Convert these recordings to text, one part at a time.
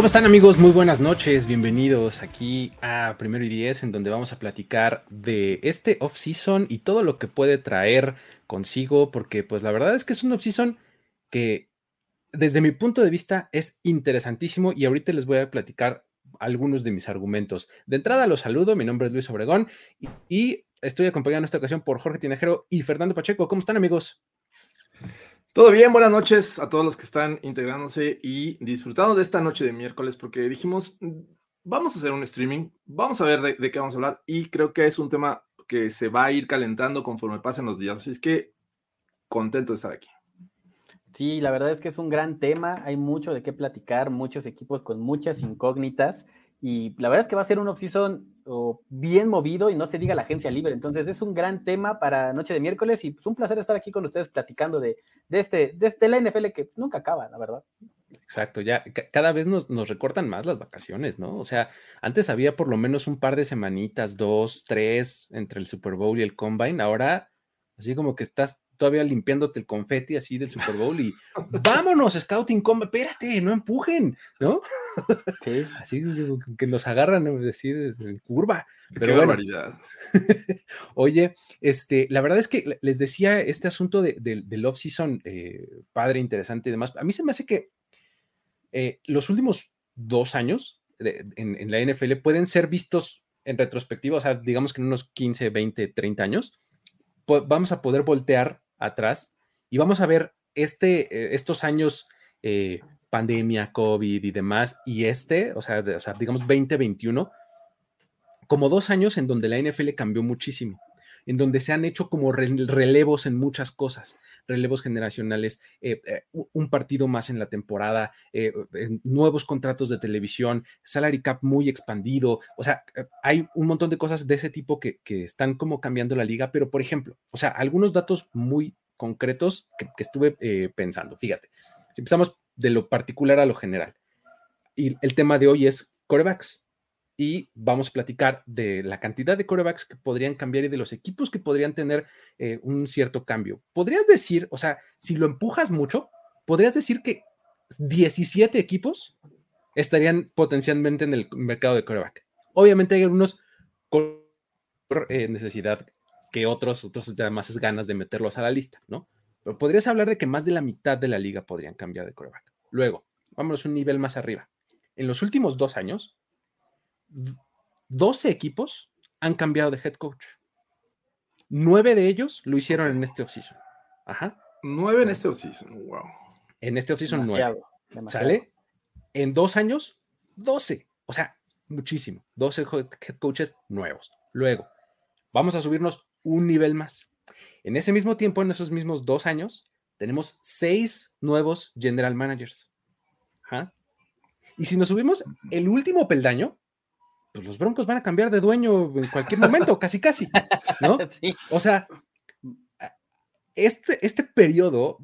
¿Cómo están amigos? Muy buenas noches, bienvenidos aquí a Primero y Diez, en donde vamos a platicar de este off-season y todo lo que puede traer consigo, porque pues la verdad es que es un off-season que desde mi punto de vista es interesantísimo y ahorita les voy a platicar algunos de mis argumentos. De entrada los saludo, mi nombre es Luis Obregón y, y estoy acompañado en esta ocasión por Jorge Tinajero y Fernando Pacheco. ¿Cómo están amigos? Todo bien, buenas noches a todos los que están integrándose y disfrutando de esta noche de miércoles porque dijimos, mm, vamos a hacer un streaming, vamos a ver de, de, qué vamos a hablar y creo que es un tema que se va a ir calentando conforme pasen los días, así es que contento de estar aquí. Sí, la verdad es que es un gran tema, hay mucho de qué platicar, muchos equipos con muchas incógnitas y la verdad es que va a ser un off-season bien movido y no se diga la agencia libre. Entonces es un gran tema para noche de miércoles y pues un placer estar aquí con ustedes platicando de, de este, la NFL que nunca acaba, la verdad. Exacto, ya cada vez nos, nos, recortan más las vacaciones, ¿no? O sea, antes había por lo menos un par de semanitas, dos, tres, entre el Super Bowl y el Combine. Ahora, así como que estás todavía limpiándote el confeti así del Super Bowl y vámonos, Scouting Combat, espérate, no empujen, ¿no? Sí. Así que nos agarran, decir, en curva. Pero Qué bueno. barbaridad. Oye, este, la verdad es que les decía este asunto de, de, del off-season, eh, padre, interesante y demás. A mí se me hace que eh, los últimos dos años de, en, en la NFL pueden ser vistos en retrospectiva, o sea, digamos que en unos 15, 20, 30 años, vamos a poder voltear atrás y vamos a ver este, eh, estos años, eh, pandemia, COVID y demás, y este, o sea, de, o sea, digamos 2021, como dos años en donde la NFL cambió muchísimo, en donde se han hecho como relevos en muchas cosas, relevos generacionales, eh, eh, un partido más en la temporada, eh, nuevos contratos de televisión, salary cap muy expandido, o sea, hay un montón de cosas de ese tipo que, están como cambiando la liga, pero por ejemplo, o sea, algunos datos muy concretos que, que estuve pensando, fíjate, si empezamos de lo particular a lo general, y el tema de hoy es corebacks y vamos a platicar de la cantidad de corebacks que podrían cambiar y de los equipos que podrían tener eh, un cierto cambio. Podrías decir, o sea, si lo empujas mucho, podrías decir que 17 equipos estarían potencialmente en el mercado de coreback. Obviamente hay algunos con eh, necesidad que otros, otros además es ganas de meterlos a la lista, ¿no? Pero podrías hablar de que más de la mitad de la liga podrían cambiar de coreback. Luego, vámonos un nivel más arriba. En los últimos dos años, 12 equipos han cambiado de head coach. Nueve de ellos lo hicieron en este offseason. Ajá. Nueve en este offseason, wow. En este offseason, nueve. ¿Sale? En dos años, 12. O sea, muchísimo. 12 head coaches nuevos. Luego, vamos a subirnos un nivel más. En ese mismo tiempo, en esos mismos dos años, tenemos seis nuevos general managers. ¿Ajá? Y si nos subimos el último peldaño, pues los Broncos van a cambiar de dueño en cualquier momento, casi casi, ¿no? Sí. O sea, este, este periodo,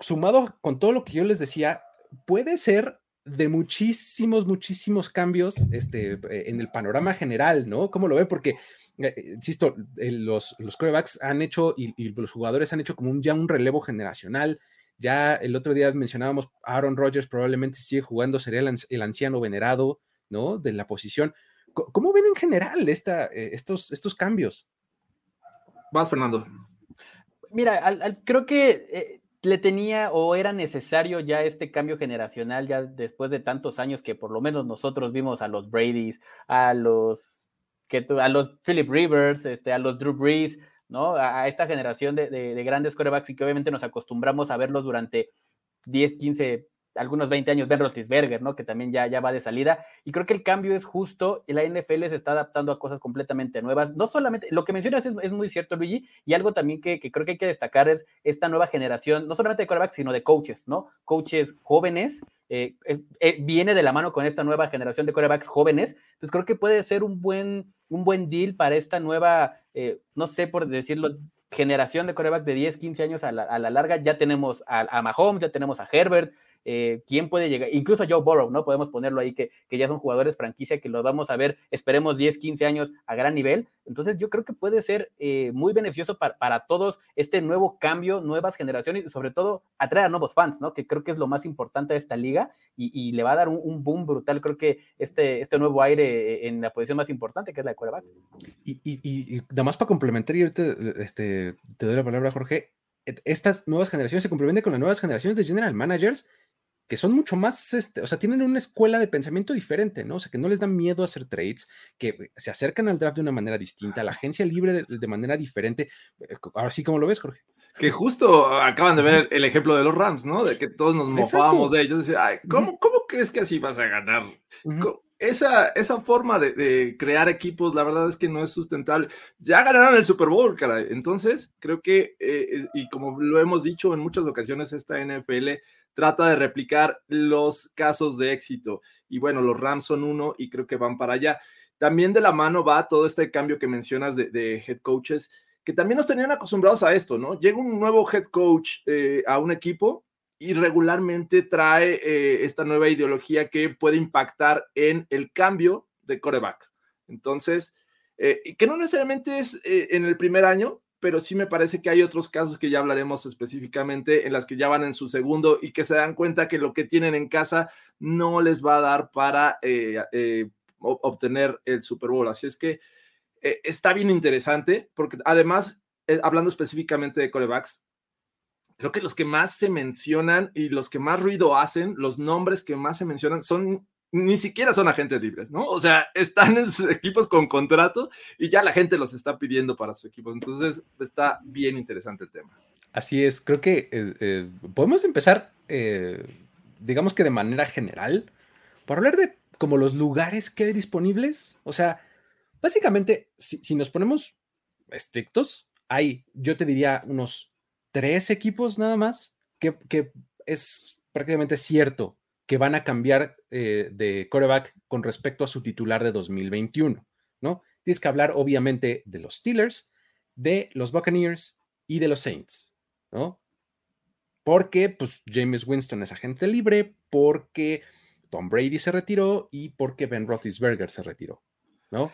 sumado con todo lo que yo les decía, puede ser de muchísimos, muchísimos cambios este, en el panorama general, ¿no? ¿Cómo lo ven? Porque, eh, insisto, los, los corebacks han hecho y, y, los jugadores han hecho como un, ya un relevo generacional. Ya el otro día mencionábamos, Aaron Rodgers probablemente sigue jugando, sería el, el anciano venerado, ¿no? De la posición. ¿Cómo ven en general esta, eh, estos, estos cambios? Vas, Fernando. Mira, al, al, creo que eh, le tenía o era necesario ya este cambio generacional, ya después de tantos años que por lo menos nosotros vimos a los Brady's, a los, que, a los Philip Rivers, este, a los Drew Brees, ¿no? A, a esta generación de, de, de, grandes corebacks y que obviamente nos acostumbramos a verlos durante 10, 15 algunos 20 años Ben Roethlisberger, ¿no? Que también ya, ya va de salida. Y creo que el cambio es justo y la NFL se está adaptando a cosas completamente nuevas. No solamente, lo que mencionas es, muy cierto, Luigi, y algo también que, creo que hay que destacar es esta nueva generación, no solamente de quarterbacks, sino de coaches, ¿no? Coaches jóvenes. Eh, eh, viene de la mano con esta nueva generación de quarterbacks jóvenes. Entonces creo que puede ser un buen, un buen deal para esta nueva, eh, no sé por decirlo, generación de coreback de 10, 15 años a la, larga, ya tenemos a, a, Mahomes, ya tenemos a Herbert, eh, quién puede llegar, incluso Joe Burrow, ¿no? Podemos ponerlo ahí que, que, ya son jugadores franquicia que los vamos a ver, esperemos 10, 15 años a gran nivel. Entonces yo creo que puede ser eh, muy beneficioso para, para, todos este nuevo cambio, nuevas generaciones y sobre todo atraer a nuevos fans, ¿no? Que creo que es lo más importante de esta liga y, y le va a dar un, boom brutal, creo que este, este nuevo aire en la posición más importante que es la de quarterback. Y, y, y, nada más para complementar y ahorita este, te doy la palabra, Jorge, estas nuevas generaciones se complementan con las nuevas generaciones de general managers que son mucho más, este, o sea, tienen una escuela de pensamiento diferente, ¿no? O sea, que no les da miedo hacer trades, que se acercan al draft de una manera distinta, a la agencia libre de, manera diferente. Eh, ahora sí, ¿cómo lo ves, Jorge? Que justo acaban de ver el ejemplo de los Rams, ¿no? De que todos nos mofábamos de ellos. Decir, Ay, ¿cómo, ¿cómo, crees que así vas a ganar? Esa, esa forma de, crear equipos, la verdad es que no es sustentable. Ya ganaron el Super Bowl, caray. Entonces, creo que, eh, y como lo hemos dicho en muchas ocasiones, esta NFL trata de replicar los casos de éxito. Y bueno, los Rams son uno y creo que van para allá. También de la mano va todo este cambio que mencionas de, head coaches, que también nos tenían acostumbrados a esto, ¿no? Llega un nuevo head coach eh, a un equipo y regularmente trae eh, esta nueva ideología que puede impactar en el cambio de corebacks. Entonces, eh, que no necesariamente es eh, en el primer año, pero sí me parece que hay otros casos que ya hablaremos específicamente en las que ya van en su segundo y que se dan cuenta que lo que tienen en casa no les va a dar para obtener el Super Bowl. Así es que está bien interesante porque además, hablando específicamente de corebacks, creo que los que más se mencionan y los que más ruido hacen, los nombres que más se mencionan son ni siquiera son agentes libres, ¿no? O sea, están en sus equipos con contrato y ya la gente los está pidiendo para sus equipos. Entonces, está bien interesante el tema. Así es, creo que eh, eh, podemos empezar, eh, digamos que de manera general, por hablar de como los lugares que hay disponibles. O sea, básicamente, si, si nos ponemos estrictos, hay, yo te diría, unos tres equipos nada más, que, es prácticamente cierto que van a cambiar eh, de quarterback con respecto a su titular de 2021, ¿no? Tienes que hablar obviamente de los Steelers, de los Buccaneers y de los Saints, ¿no? Porque pues James Winston es agente libre, porque Tom Brady se retiró y porque Ben Roethlisberger se retiró, ¿no?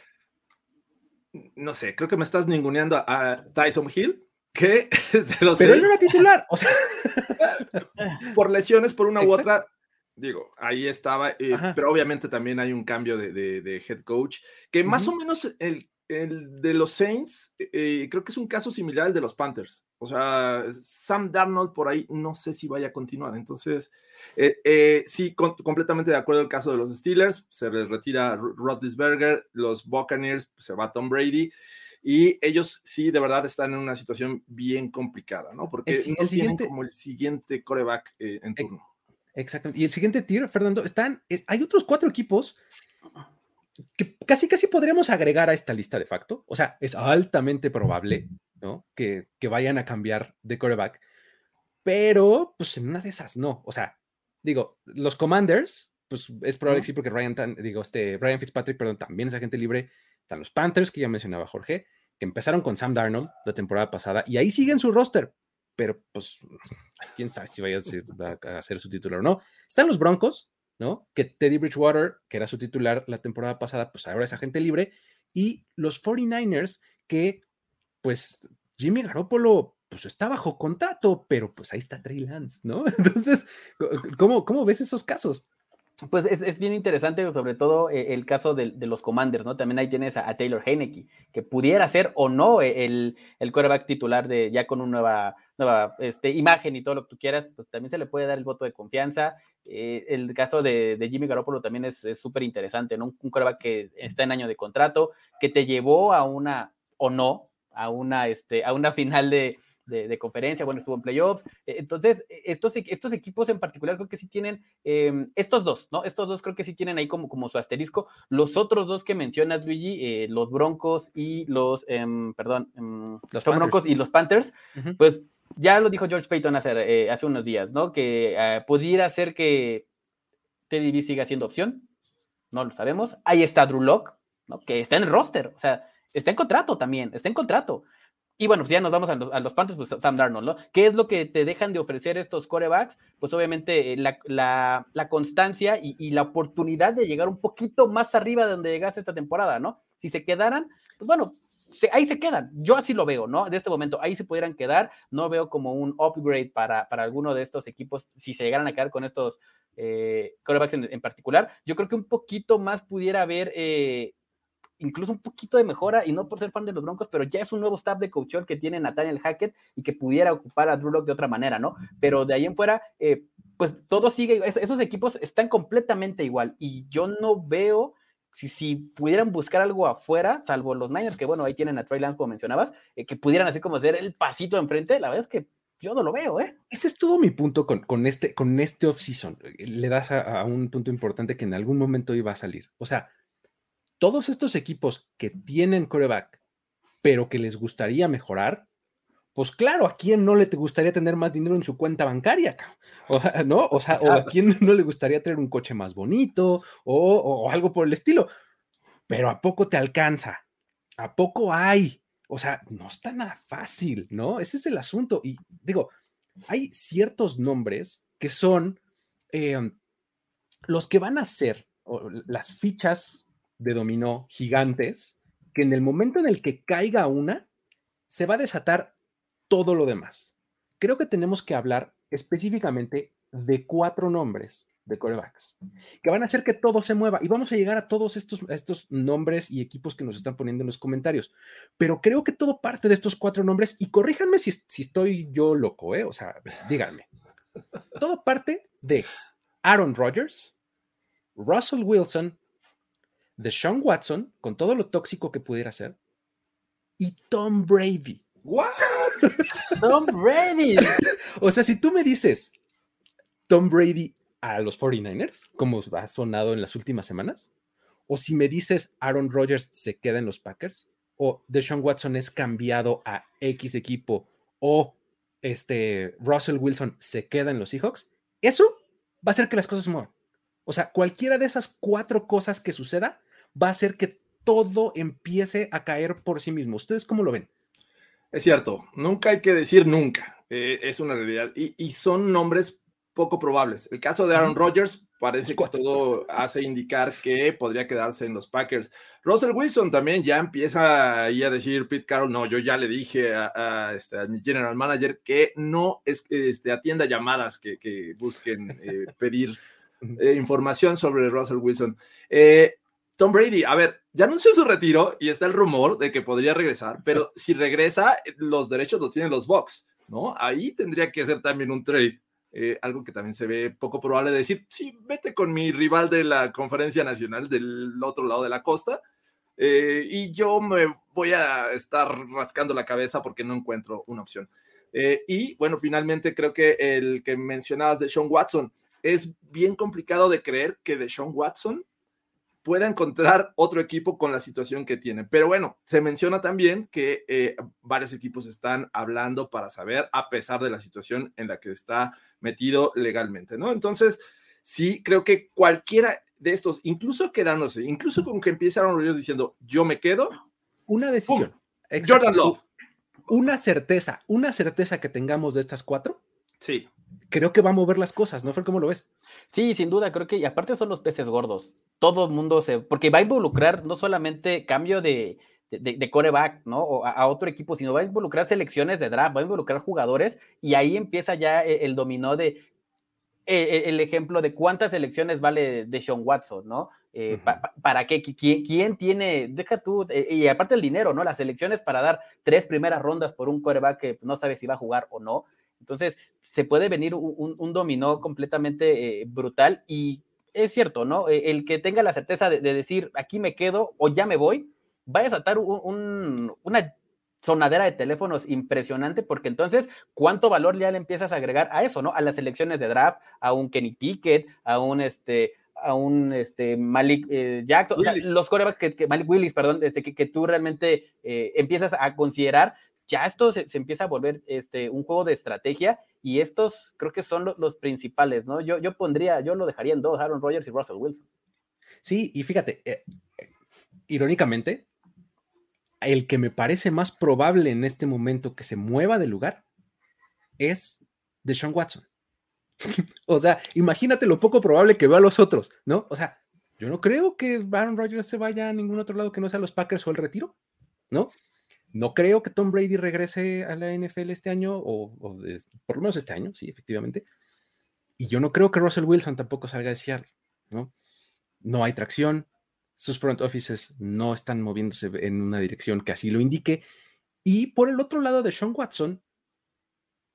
No sé, creo que me estás ninguneando a Tyson Hill que Pero él no era titular, o sea, por lesiones, por una u otra, digo, ahí estaba, eh, pero obviamente también hay un cambio de, head coach, que más o menos el, de los Saints, eh, creo que es un caso similar al de los Panthers. O sea, Sam Darnold por ahí no sé si vaya a continuar. Entonces, eh, sí, completamente de acuerdo el caso de los Steelers, se les retira Roethlisberger, los Buccaneers, se va Tom Brady y ellos sí de verdad están en una situación bien complicada, ¿no? Porque el, no siguiente, como el siguiente coreback eh, en turno. Exacto. Y el siguiente tier, Fernando, están, eh, hay otros cuatro equipos que casi casi podríamos agregar a esta lista de facto. O sea, es altamente probable, ¿no? Que, que vayan a cambiar de coreback, pero pues en una de esas no. O sea, digo, los Commanders, pues es probable que sí, porque Ryan, digo, este, Brian Fitzpatrick, perdón, también es agente libre están los Panthers, que ya mencionaba Jorge, que empezaron con Sam Darnold la temporada pasada y ahí siguen su roster, pero pues quién sabe si vaya a ser su titular o no. Están los Broncos, ¿no? Que Teddy Bridgewater, que era su titular la temporada pasada, pues ahora es agente libre. Y los 49ers, que pues Jimmy Garoppolo pues está bajo contrato, pero pues ahí está Trey Lance, ¿no? Entonces, ¿cómo, cómo ves esos casos? Pues es, bien interesante, sobre todo eh, el caso de, los commanders, ¿no? También ahí tienes a, Taylor Heineke, que pudiera ser o no el, el quarterback titular de ya con una nueva, nueva este, imagen y todo lo que tú quieras, pues también se le puede dar el voto de confianza. Eh, el caso de, Jimmy Garoppolo también es súper interesante, ¿no? Un, quarterback que está en año de contrato, que te llevó a una, o no, a una, este, a una final de, de, conferencia, bueno, estuvo en playoffs. E, entonces, e, estos, estos equipos en particular creo que sí tienen, em, estos dos, ¿no? Estos dos creo que sí tienen ahí como, como su asterisco. Los otros dos que mencionas, Luigi, eh, los Broncos y los, em, perdón, em, los Broncos y los Panthers, pues ya lo dijo George Payton hace, eh, hace unos días, ¿no? Que eh, pudiera ser que Teddy B siga siendo opción, no lo sabemos. Ahí está Drew Locke, ¿no? Que está en el roster, o sea, está en contrato también, está en contrato. Y bueno, si ya nos vamos a los, a Panthers, pues Sam Darnold, ¿no? ¿Qué es lo que te dejan de ofrecer estos corebacks? Pues obviamente eh, la, constancia y, la oportunidad de llegar un poquito más arriba de donde llegaste esta temporada, ¿no? Si se quedaran, pues bueno, ahí se quedan. Yo así lo veo, ¿no? De este momento, ahí se pudieran quedar. No veo como un upgrade para, para alguno de estos equipos si se llegaran a quedar con estos eh, corebacks en, particular. Yo creo que un poquito más pudiera haber eh, incluso un poquito de mejora, y no por ser fan de los Broncos, pero ya es un nuevo staff de coach que tiene Nathaniel Hackett y que pudiera ocupar a Drew Lock de otra manera, ¿no? Pero de ahí en fuera, eh, pues todo sigue, esos equipos están completamente igual, y yo no veo si, si pudieran buscar algo afuera, salvo los Niners, que bueno, ahí tienen a Trey Lance, como mencionabas, eh, que pudieran así como hacer el pasito enfrente, la verdad es que yo no lo veo, ¿eh? Ese es todo mi punto con, con este, con este off-season. Le das a, a, un punto importante que en algún momento iba a salir. O sea, todos estos equipos que tienen coreback, pero que les gustaría mejorar, pues claro, ¿a quién no le te gustaría tener más dinero en su cuenta bancaria? O, ¿No? O sea, o a quién no le gustaría tener un coche más bonito o, o algo por el estilo. Pero ¿a poco te alcanza? ¿A poco hay? O sea, no está nada fácil, ¿no? Ese es el asunto. Y digo, hay ciertos nombres que son eh, los que van a ser las fichas de dominó gigantes que en el momento en el que caiga una, se va a desatar todo lo demás. Creo que tenemos que hablar específicamente de cuatro nombres de corebacks que van a hacer que todo se mueva y vamos a llegar a todos estos, estos nombres y equipos que nos están poniendo en los comentarios. Pero creo que todo parte de estos cuatro nombres y corríjanme si, si estoy yo loco, ¿eh? o sea, díganme. Todo parte de Aaron Rodgers, Russell Wilson, de Sean Watson, con todo lo tóxico que pudiera ser, y Tom Brady. ¿What? Tom Brady. o sea, si tú me dices Tom Brady a los 49ers, como ha sonado en las últimas semanas, o si me dices Aaron Rodgers se queda en los Packers, o Deshaun Watson es cambiado a X equipo, o este Russell Wilson se queda en los Seahawks, eso va a hacer que las cosas se muevan. O sea, cualquiera de esas cuatro cosas que suceda va a hacer que todo empiece a caer por sí mismo. ¿Ustedes cómo lo ven? Es cierto, nunca hay que decir nunca, eh, es una realidad. Y, son nombres poco probables. El caso de Aaron Rodgers parece que todo hace indicar que podría quedarse en los Packers. Russell Wilson también ya empieza ahí a decir, Pete Carroll, no, yo ya le dije a, este, mi general manager que no es, este, atienda llamadas que, busquen eh, pedir eh, información sobre Russell Wilson. Eh, Tom Brady, a ver, ya anunció su retiro y está el rumor de que podría regresar, pero si regresa, los derechos los tienen los Bucks, ¿no? Ahí tendría que ser también un trade. Eh, algo que también se ve poco probable de decir, sí, vete con mi rival de la conferencia nacional del otro lado de la costa eh, y yo me voy a estar rascando la cabeza porque no encuentro una opción. Eh, y bueno, finalmente creo que el que mencionabas de Sean Watson, es bien complicado de creer que de Sean Watson pueda encontrar otro equipo con la situación que tiene. Pero bueno, se menciona también que eh, varios equipos están hablando para saber, a pesar de la situación en la que está metido legalmente, ¿no? Entonces, sí, creo que cualquiera de estos, incluso quedándose, incluso con que empezaron ellos diciendo, yo me quedo. Una decisión. Jordan Love. Una certeza, una certeza que tengamos de estas cuatro. Sí creo que va a mover las cosas, ¿no, Fer? ¿Cómo lo ves? Sí, sin duda, creo que, y aparte son los peces gordos. Todo el mundo se, porque va a involucrar no solamente cambio de, de, coreback, ¿no? O a, otro equipo, sino va a involucrar selecciones de draft, va a involucrar jugadores, y ahí empieza ya e, el, dominó de e, e, el, ejemplo de cuántas selecciones vale de Sean Watson, ¿no? Eh, ¿Para qué? ¿Quién, tiene? Deja tú, eh, y aparte el dinero, ¿no? Las selecciones para dar tres primeras rondas por un coreback que no sabe si va a jugar o no. Entonces, se puede venir un, dominó completamente eh, brutal y es cierto, ¿no? E, el que tenga la certeza de, decir, aquí me quedo o ya me voy, va a desatar una sonadera de teléfonos impresionante, porque entonces, ¿cuánto valor ya le empiezas a agregar a eso, ¿no? A las selecciones de draft, a un Kenny Pickett, a un este, a un este, Malik eh, Jackson, o sea, los corebacks que, Malik Willis, perdón, este, que, que tú realmente eh, empiezas a considerar, ya esto se, empieza a volver este, un juego de estrategia y estos creo que son los principales, ¿no? Yo, yo pondría, yo lo dejaría en dos, Aaron Rodgers y Russell Wilson. Sí, y fíjate, eh, irónicamente, el que me parece más probable en este momento que se mueva de lugar es Deshaun Watson. o sea, imagínate lo poco probable que vea a los otros, ¿no? O sea, yo no creo que Aaron Rodgers se vaya a ningún otro lado que no sea los Packers o el retiro, ¿no? No creo que Tom Brady regrese a la NFL este año, o, por lo menos este año, sí, efectivamente. Y yo no creo que Russell Wilson tampoco salga de Seattle, ¿no? No hay tracción, sus front offices no están moviéndose en una dirección que así lo indique. Y por el otro lado de Sean Watson,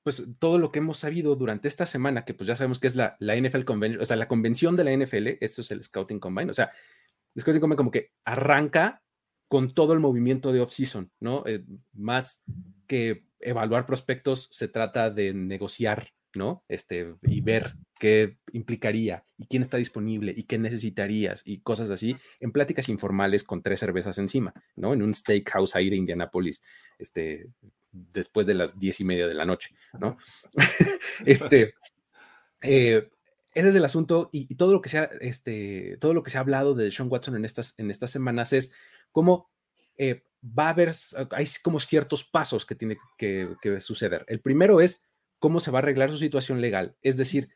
pues todo lo que hemos sabido durante esta semana, que pues ya sabemos que es la, NFL Convention, o sea, la convención de la NFL, esto es el Scouting Combine, o sea, el Scouting Combine como que arranca con todo el movimiento de off-season, ¿no? Eh, más que evaluar prospectos, se trata de negociar, ¿no? Este, y ver qué implicaría y quién está disponible y qué necesitarías y cosas así en pláticas informales con tres cervezas encima, ¿no? En un steakhouse ahí de Indianapolis, este, después de las diez y media de la noche, ¿no? este, eh, ese es el asunto y, todo lo que se ha, este, todo lo que se ha hablado de Sean Watson en estas, en estas semanas es cómo eh, va a haber, hay como ciertos pasos que tiene que, que suceder. El primero es cómo se va a arreglar su situación legal, es decir,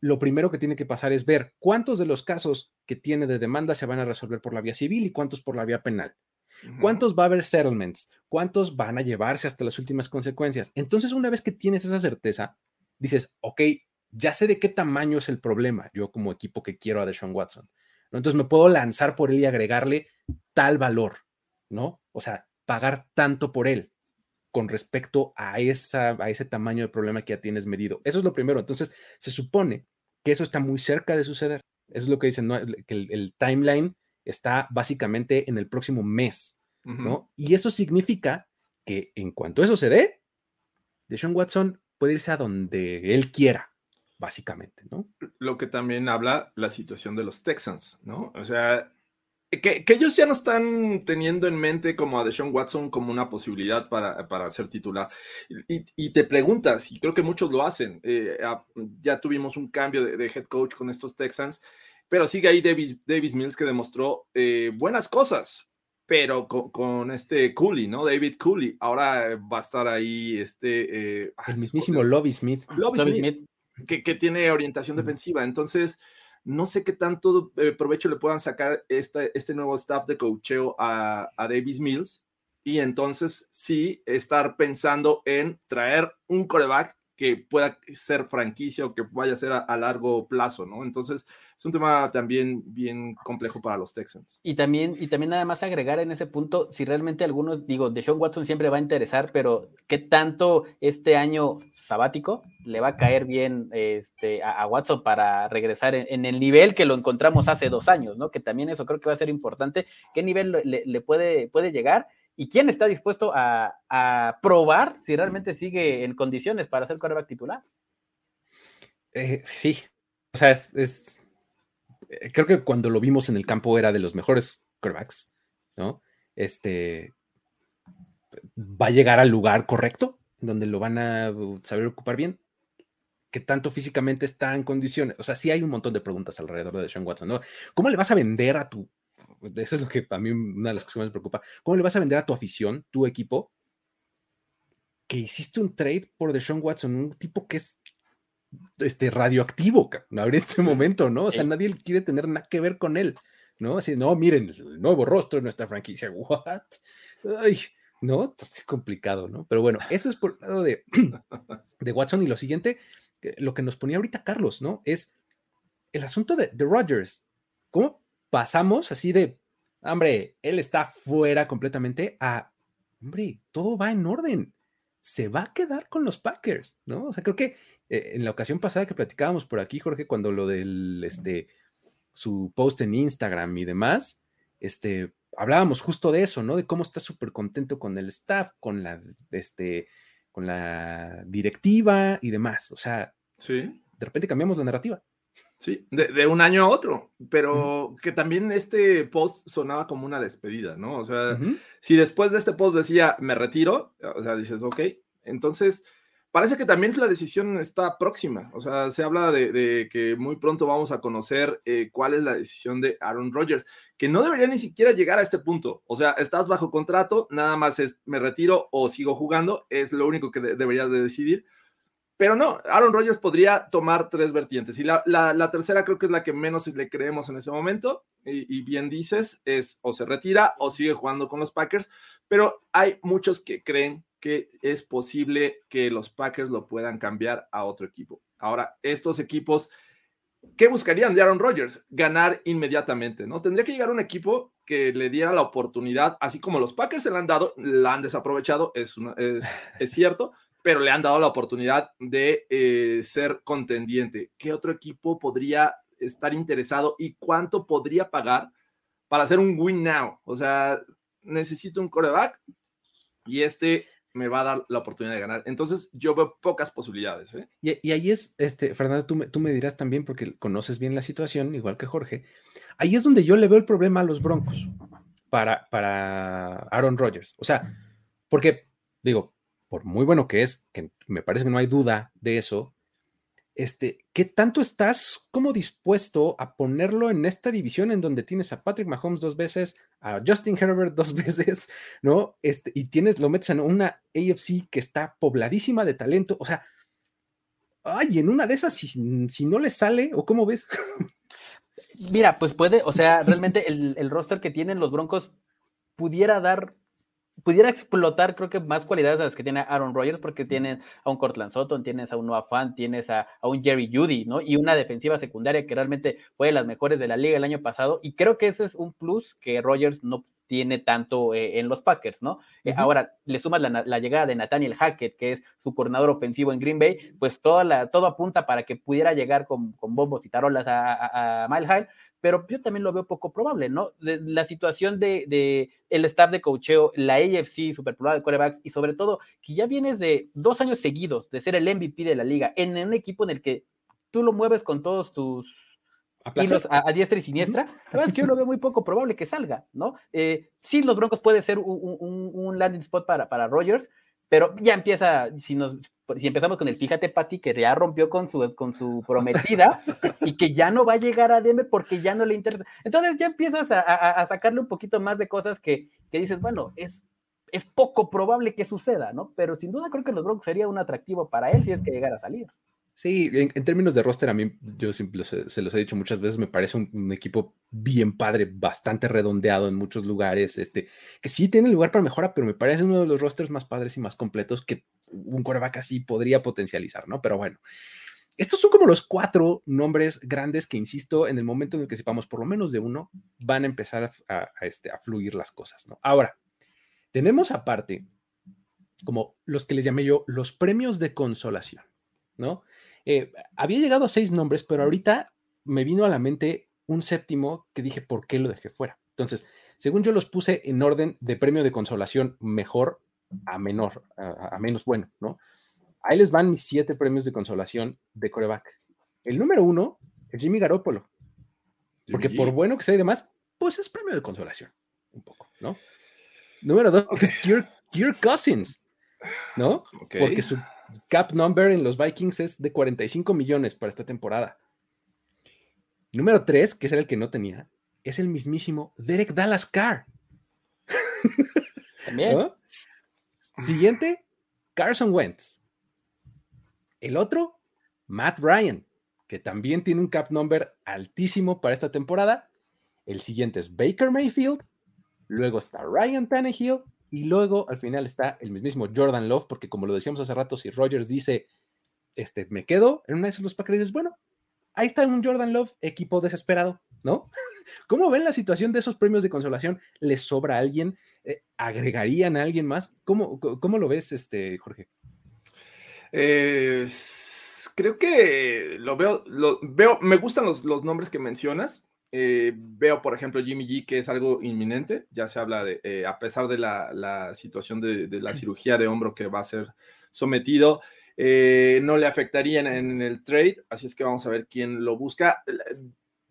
lo primero que tiene que pasar es ver cuántos de los casos que tiene de demanda se van a resolver por la vía civil y cuántos por la vía penal. ¿Cuántos va a haber settlements? ¿Cuántos van a llevarse hasta las últimas consecuencias? Entonces, una vez que tienes esa certeza, dices, ok, ya sé de qué tamaño es el problema, yo como equipo que quiero a Deshaun Watson. Entonces me puedo lanzar por él y agregarle tal valor, ¿no? O sea, pagar tanto por él con respecto a, esa, a ese tamaño de problema que ya tienes medido. Eso es lo primero. Entonces, se supone que eso está muy cerca de suceder. Eso es lo que dicen, que el timeline está básicamente en el próximo mes, ¿no? Y eso significa que en cuanto eso se dé, Deshaun Watson puede irse a donde él quiera, básicamente, ¿no? Lo que también habla la situación de los Texans, ¿no? O sea, que, ellos ya no están teniendo en mente como a Deshaun Watson como una posibilidad para, para ser titular. Y, te preguntas, y creo que muchos lo hacen, eh, ya tuvimos un cambio de, de, head coach con estos Texans, pero sigue ahí Davis, Davis Mills que demostró eh, buenas cosas, pero con, este Cooley, ¿no? David Cooley. Ahora va a estar ahí este... Eh, el mismísimo Lobby Smith. Lobby, Smith, Que, que, tiene orientación defensiva. Entonces, no sé qué tanto eh, provecho le puedan sacar este, este nuevo staff de coacheo a, a Davis Mills. Y entonces sí, estar pensando en traer un coreback que pueda ser franquicia o que vaya a ser a, largo plazo, ¿no? Entonces, es un tema también bien complejo para los Texans. Y también, y también nada más agregar en ese punto, si realmente algunos, digo, de Sean Watson siempre va a interesar, pero ¿qué tanto este año sabático le va a caer bien este, a, Watson para regresar en, el nivel que lo encontramos hace dos años, ¿no? Que también eso creo que va a ser importante. ¿Qué nivel le, le puede, puede llegar? ¿Y quién está dispuesto a, probar si realmente sigue en condiciones para ser quarterback titular? Eh, sí, o sea, es, eh, creo que cuando lo vimos en el campo era de los mejores quarterbacks, ¿no? Este, va a llegar al lugar correcto, donde lo van a saber ocupar bien. ¿Qué tanto físicamente está en condiciones? O sea, sí hay un montón de preguntas alrededor de Sean Watson. ¿Cómo le vas a vender a tu eso es lo que a mí una de las cosas que más me preocupa. ¿Cómo le vas a vender a tu afición, tu equipo, que hiciste un trade por Deshaun Watson, un tipo que es este, radioactivo en este momento, ¿no? O sea, nadie quiere tener nada que ver con él, ¿no? Así, no, miren, el nuevo rostro de nuestra franquicia, ¿what? Ay, ¿no? complicado, ¿no? Pero bueno, eso es por el lado de, de Watson. Y lo siguiente, lo que nos ponía ahorita Carlos, ¿no? Es el asunto de, de Rodgers. ¿Cómo pasamos así de, hombre, él está fuera completamente a, hombre, todo va en orden. Se va a quedar con los Packers, ¿no? O sea, creo que eh, en la ocasión pasada que platicábamos por aquí, Jorge, cuando lo del, este, su post en Instagram y demás, este, hablábamos justo de eso, ¿no? De cómo está súper contento con el staff, con la, este, con la directiva y demás. O sea, sí. de repente cambiamos la narrativa. Sí, de, un año a otro, pero que también este post sonaba como una despedida, ¿no? O sea, si después de este post decía, me retiro, o sea, dices, ok, entonces parece que también la decisión está próxima, o sea, se habla de, que muy pronto vamos a conocer eh, cuál es la decisión de Aaron Rodgers, que no debería ni siquiera llegar a este punto, o sea, estás bajo contrato, nada más es, me retiro o sigo jugando, es lo único que deberías de decidir pero no, Aaron Rodgers podría tomar tres vertientes. Y la, tercera creo que es la que menos le creemos en ese momento. Y, bien dices, es o se retira o sigue jugando con los Packers. Pero hay muchos que creen que es posible que los Packers lo puedan cambiar a otro equipo. Ahora, estos equipos, ¿qué buscarían de Aaron Rodgers? Ganar inmediatamente, ¿no? Tendría que llegar un equipo que le diera la oportunidad, así como los Packers se la han dado, la han desaprovechado, es, es, es cierto, pero le han dado la oportunidad de eh, ser contendiente. ¿Qué otro equipo podría estar interesado y cuánto podría pagar para hacer un win now? O sea, necesito un coreback y este me va a dar la oportunidad de ganar. Entonces, yo veo pocas posibilidades. ¿eh? Y, ahí es, este, Fernando, tú me, tú me dirás también, porque conoces bien la situación, igual que Jorge. Ahí es donde yo le veo el problema a los Broncos para, para Aaron Rodgers. O sea, porque, digo, por muy bueno que es, que me parece que no hay duda de eso, este, ¿qué tanto estás como dispuesto a ponerlo en esta división en donde tienes a Patrick Mahomes dos veces, a Justin Herbert dos veces, ¿no? Este, y tienes, lo metes en una AFC que está pobladísima de talento, o sea, ay, en una de esas, si, si no le sale, o cómo ves. Mira, pues puede, o sea, realmente el, el roster que tienen los Broncos pudiera dar pudiera explotar, creo que más cualidades de las que tiene Aaron Rodgers, porque tienen a un Cortland Sutton, tienes a un Noah Fan, tienes a, un Jerry Judy, ¿no? Y una defensiva secundaria que realmente fue de las mejores de la liga el año pasado, y creo que ese es un plus que Rodgers no tiene tanto eh, en los Packers, ¿no? Eh, ahora, le sumas la, llegada de Nathaniel Hackett, que es su coordinador ofensivo en Green Bay, pues toda la, todo apunta para que pudiera llegar con, bombos y tarolas a, a, Mile High, pero yo también lo veo poco probable, ¿no? la situación de, el staff de cocheo, la AFC, superpoblada de quarterbacks, y sobre todo que ya vienes de dos años seguidos de ser el MVP de la liga en un equipo en el que tú lo mueves con todos tus a, diestra y siniestra, la verdad es que yo lo veo muy poco probable que salga, ¿no? Eh, sí, los Broncos puede ser un, landing spot para, para Rogers, pero ya empieza, si, nos, si empezamos con el fíjate, Pati, que ya rompió con su, con su prometida y que ya no va a llegar a Denver porque ya no le interesa. Entonces ya empiezas a, sacarle un poquito más de cosas que, que dices, bueno, es, es poco probable que suceda, ¿no? Pero sin duda creo que los Broncos sería un atractivo para él si es que llegara a salir. Sí, en, términos de roster, a mí, yo siempre se, los he dicho muchas veces, me parece un, equipo bien padre, bastante redondeado en muchos lugares, este, que sí tiene lugar para mejora, pero me parece uno de los rosters más padres y más completos que un coreback así podría potencializar, ¿no? Pero bueno, estos son como los cuatro nombres grandes que, insisto, en el momento en el que sepamos por lo menos de uno, van a empezar a, este, a fluir las cosas, ¿no? Ahora, tenemos aparte, como los que les llamé yo, los premios de consolación, ¿no? Eh, había llegado a seis nombres, pero ahorita me vino a la mente un séptimo que dije, ¿por qué lo dejé fuera? Entonces, según yo los puse en orden de premio de consolación mejor a menor, a, menos bueno, ¿no? Ahí les van mis siete premios de consolación de coreback. El número uno es Jimmy Garoppolo. Porque por bueno que sea y demás, pues es premio de consolación, un poco, ¿no? Número dos es Kirk, Cousins, ¿no? Porque su cap number en los Vikings es de 45 millones para esta temporada. Número 3, que es el que no tenía, es el mismísimo Derek Dallas Carr. También. Siguiente, Carson Wentz. El otro, Matt Ryan, que también tiene un cap number altísimo para esta temporada. El siguiente es Baker Mayfield. Luego está Ryan Tannehill y luego al final está el mismísimo Jordan Love, porque como lo decíamos hace rato, si Rogers dice, este, me quedo en una de esas dos Packers, dices, bueno, ahí está un Jordan Love, equipo desesperado, ¿no? ¿Cómo ven la situación de esos premios de consolación? ¿Les sobra a alguien? Eh, ¿Agregarían a alguien más? ¿Cómo, cómo lo ves, este, Jorge? creo que lo veo, lo veo, me gustan los, los nombres que mencionas. Eh, veo, por ejemplo, Jimmy G, que es algo inminente. Ya se habla de, eh, a pesar de la, situación de, la cirugía de hombro que va a ser sometido, eh, no le afectaría en, el trade. Así es que vamos a ver quién lo busca.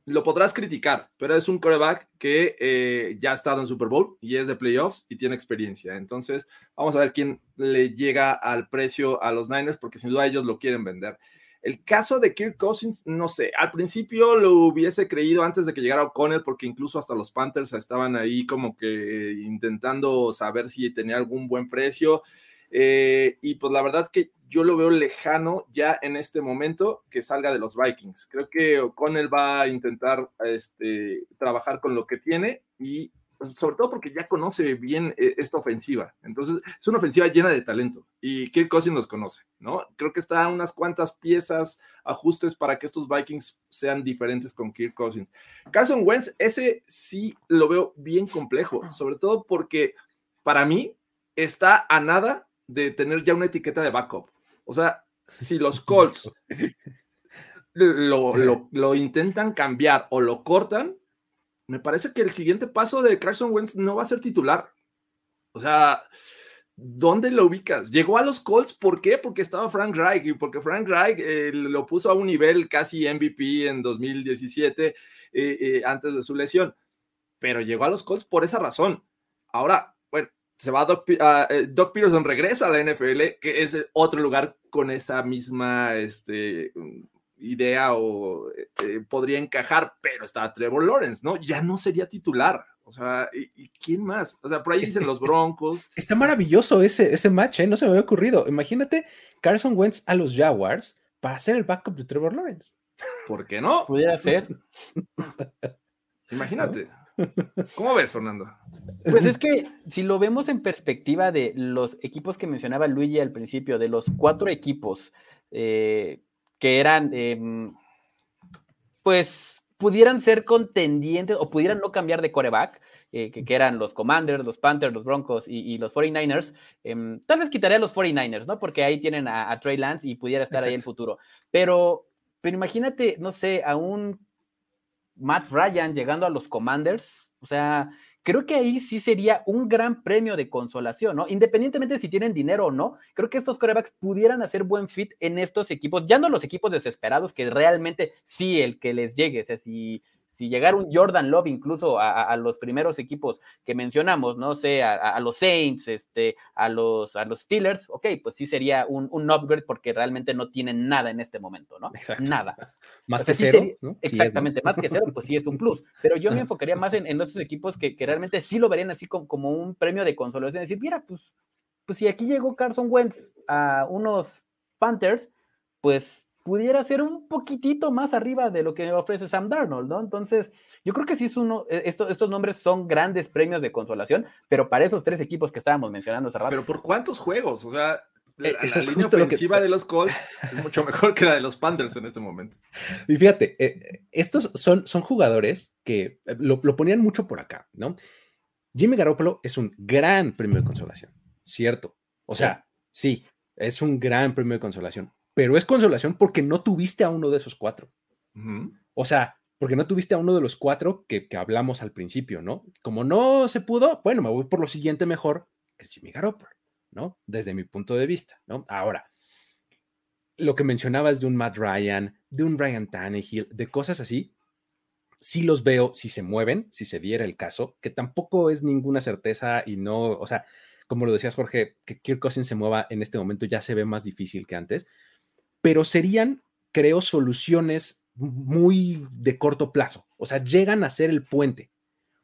Lo podrás criticar, pero es un coreback que ya ha estado en Super Bowl y es de playoffs y tiene experiencia. Entonces, vamos a ver quién le llega al precio a los Niners, porque sin duda ellos lo quieren vender. El caso de Kirk Cousins, no sé, al principio lo hubiese creído antes de que llegara O'Connell, porque incluso hasta los Panthers estaban ahí como que intentando saber si tenía algún buen precio. Eh, y pues la verdad es que yo lo veo lejano ya en este momento que salga de los Vikings. Creo que O'Connell va a intentar este, trabajar con lo que tiene y sobre todo porque ya conoce bien eh, esta ofensiva. Entonces, es una ofensiva llena de talento y Kirk Cousins los conoce, ¿no? Creo que está unas cuantas piezas, ajustes para que estos Vikings sean diferentes con Kirk Cousins. Carson Wentz, ese sí lo veo bien complejo, sobre todo porque para mí está a nada de tener ya una etiqueta de backup. O sea, si los Colts lo, lo intentan cambiar o lo cortan, me parece que el siguiente paso de Carson Wentz no va a ser titular. O sea, ¿dónde lo ubicas? Llegó a los Colts, ¿por qué? Porque estaba Frank Reich y porque Frank Reich eh, lo puso a un nivel casi MVP en 2017 eh, eh, antes de su lesión. Pero llegó a los Colts por esa razón. Ahora, bueno, se va Doc, uh, Doc Peterson, regresa a la NFL, que es otro lugar con esa misma este, idea o eh, eh, podría encajar, pero está Trevor Lawrence, ¿no? Ya no sería titular. O sea, ¿y, quién más? O sea, por ahí dicen los Broncos. Está maravilloso ese, ese match, ¿eh? No se me había ocurrido. Imagínate Carson Wentz a los Jaguars para ser el backup de Trevor Lawrence. ¿Por qué no? Pudiera ser. Imagínate. ¿Cómo ves, Fernando? Pues es que si lo vemos en perspectiva de los equipos que mencionaba Luigi al principio, de los cuatro equipos eh, que eran, em, pues, pudieran ser contendientes o pudieran no cambiar de coreback, eh, que, eran los Commanders, los Panthers, los Broncos y, los 49ers, em, tal vez quitaría a los 49ers, ¿no? Porque ahí tienen a, Trey Lance y pudiera estar ahí en el futuro. Pero, pero imagínate, no sé, a un Matt Ryan llegando a los Commanders, o sea, creo que ahí sí sería un gran premio de consolación, ¿no? Independientemente de si tienen dinero o no, creo que estos corebacks pudieran hacer buen fit en estos equipos, ya no los equipos desesperados, que realmente sí el que les llegue, o sea, si si llegara un Jordan Love incluso a, los primeros equipos que mencionamos, no sé, a, los Saints, este, a los, a los Steelers, ok, pues sí sería un, upgrade porque realmente no tienen nada en este momento, ¿no? Exacto. Nada. Más que cero. Exactamente, más que cero, pues sí es un plus. Pero yo me enfocaría más en, en esos equipos que, realmente sí lo verían así como, como un premio de consolación, decir, mira, pues, pues si aquí llegó Carson Wentz a unos Panthers, pues pudiera ser un poquitito más arriba de lo que ofrece Sam Darnold, ¿no? Entonces, yo creo que sí es uno, e, estos nombres son grandes premios de consolación, pero para esos tres equipos que estábamos mencionando hace rato. Pero ¿por cuántos juegos? O sea, la, eh, Esa es línea ofensiva de los Colts es mucho mejor que la de los Panthers en este momento. Y fíjate, eh, estos son, son jugadores que eh, lo, ponían mucho por acá, ¿no? Jimmy Garoppolo es un gran premio de consolación, ¿cierto? O sea, sí, es un gran premio de consolación, pero es consolación porque no tuviste a uno de esos cuatro. O sea, porque no tuviste a uno de los cuatro que, hablamos al principio, ¿no? Como no se pudo, bueno, me voy por lo siguiente mejor, que es Jimmy Garoppolo, ¿no? Desde mi punto de vista, ¿no? Ahora, lo que mencionabas de un Matt Ryan, de un Ryan Tannehill, de cosas así, sí los veo si se mueven, si se diera el caso, que tampoco es ninguna certeza y no, o sea, como lo decías Jorge, que Kirk Cousins se mueva en este momento ya se ve más difícil que antes, pero serían, creo, soluciones muy de corto plazo. O sea, llegan a ser el puente,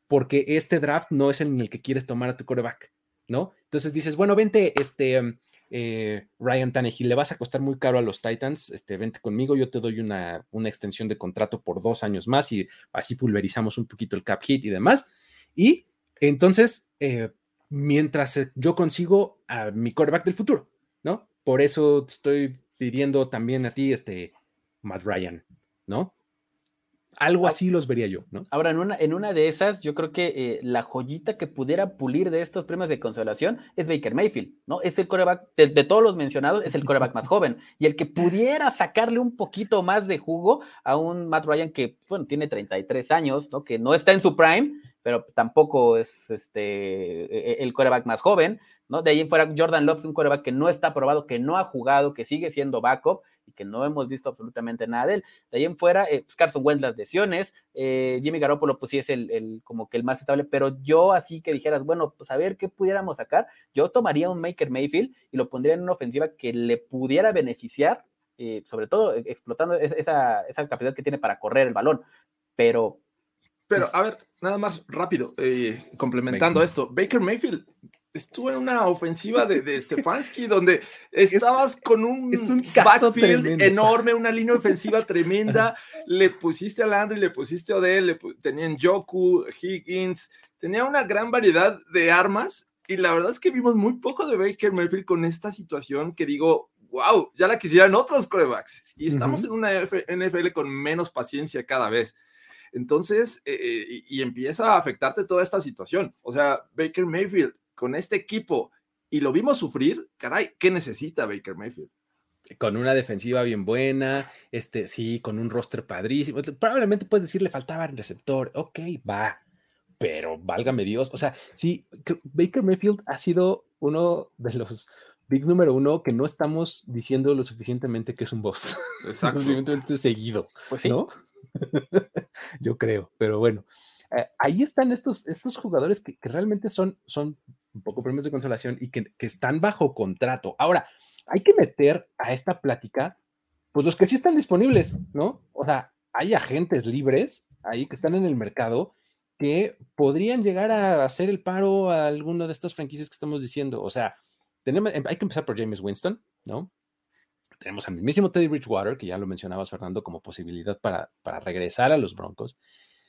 porque este draft no es en el que quieres tomar a tu coreback, ¿no? Entonces dices, bueno, vente, este, um, eh, Ryan Tannehill, le vas a costar muy caro a los Titans, este, vente conmigo, yo te doy una, una extensión de contrato por dos años más y así pulverizamos un poquito el cap hit y demás. Y entonces, eh, mientras yo consigo a mi coreback del futuro, ¿no? Por eso estoy pidiendo también a ti, este, Matt Ryan, ¿no? Algo así los vería yo, ¿no? Ahora, en una, en una de esas, yo creo que eh, la joyita que pudiera pulir de estos premios de consolación es Baker Mayfield, ¿no? Es el coreback, de, todos los mencionados, es el coreback más joven. Y el que pudiera sacarle un poquito más de jugo a un Matt Ryan que, bueno, tiene 33 años, ¿no? Que no está en su prime, pero tampoco es este, e, e, el coreback más joven, ¿no? De ahí en fuera, Jordan Love es un coreback que no está aprobado, que no ha jugado, que sigue siendo backup y que no hemos visto absolutamente nada de él. De ahí en fuera, eh, pues Carson Wentz las lesiones, eh, Jimmy Garoppolo pues sí es el, como que el más estable, pero yo así que dijeras, bueno, pues a ver qué pudiéramos sacar, yo tomaría un Maker Mayfield y lo pondría en una ofensiva que le pudiera beneficiar, eh, sobre todo explotando esa, esa capacidad que tiene para correr el balón, pero... Pero, a ver, nada más rápido, complementando esto, Baker Mayfield estuvo en una ofensiva de, de Stefanski donde estabas con un, es un backfield enorme, una línea ofensiva tremenda, le pusiste a Landry, le pusiste a Odell, le, tenían Joku, Higgins, tenía una gran variedad de armas y la verdad es que vimos muy poco de Baker Mayfield con esta situación que digo, wow, ya la quisieran otros corebacks y estamos en una NFL con menos paciencia cada vez. Entonces, eh, eh, y empieza a afectarte toda esta situación. O sea, Baker Mayfield con este equipo y lo vimos sufrir, caray, ¿qué necesita Baker Mayfield? Con una defensiva bien buena, este, sí, con un roster padrísimo. Probablemente puedes decir le faltaba el receptor. Ok, va, pero válgame Dios. O sea, sí, Baker Mayfield ha sido uno de los big número uno que no estamos diciendo lo suficientemente que es un boss. Exacto. suficientemente seguido. Pues sí. ¿no? Yo creo, pero bueno. Eh, ahí están estos, estos jugadores que, que realmente son, son un poco premios de consolación y que, están bajo contrato. Ahora, hay que meter a esta plática, pues los que sí están disponibles, ¿no? O sea, hay agentes libres ahí que están en el mercado que podrían llegar a hacer el paro a alguno de estas franquicias que estamos diciendo. O sea, tenemos, em, hay que empezar por James Winston, ¿no? Tenemos al mismísimo Teddy Bridgewater, que ya lo mencionabas, Fernando, como posibilidad para, para regresar a los Broncos.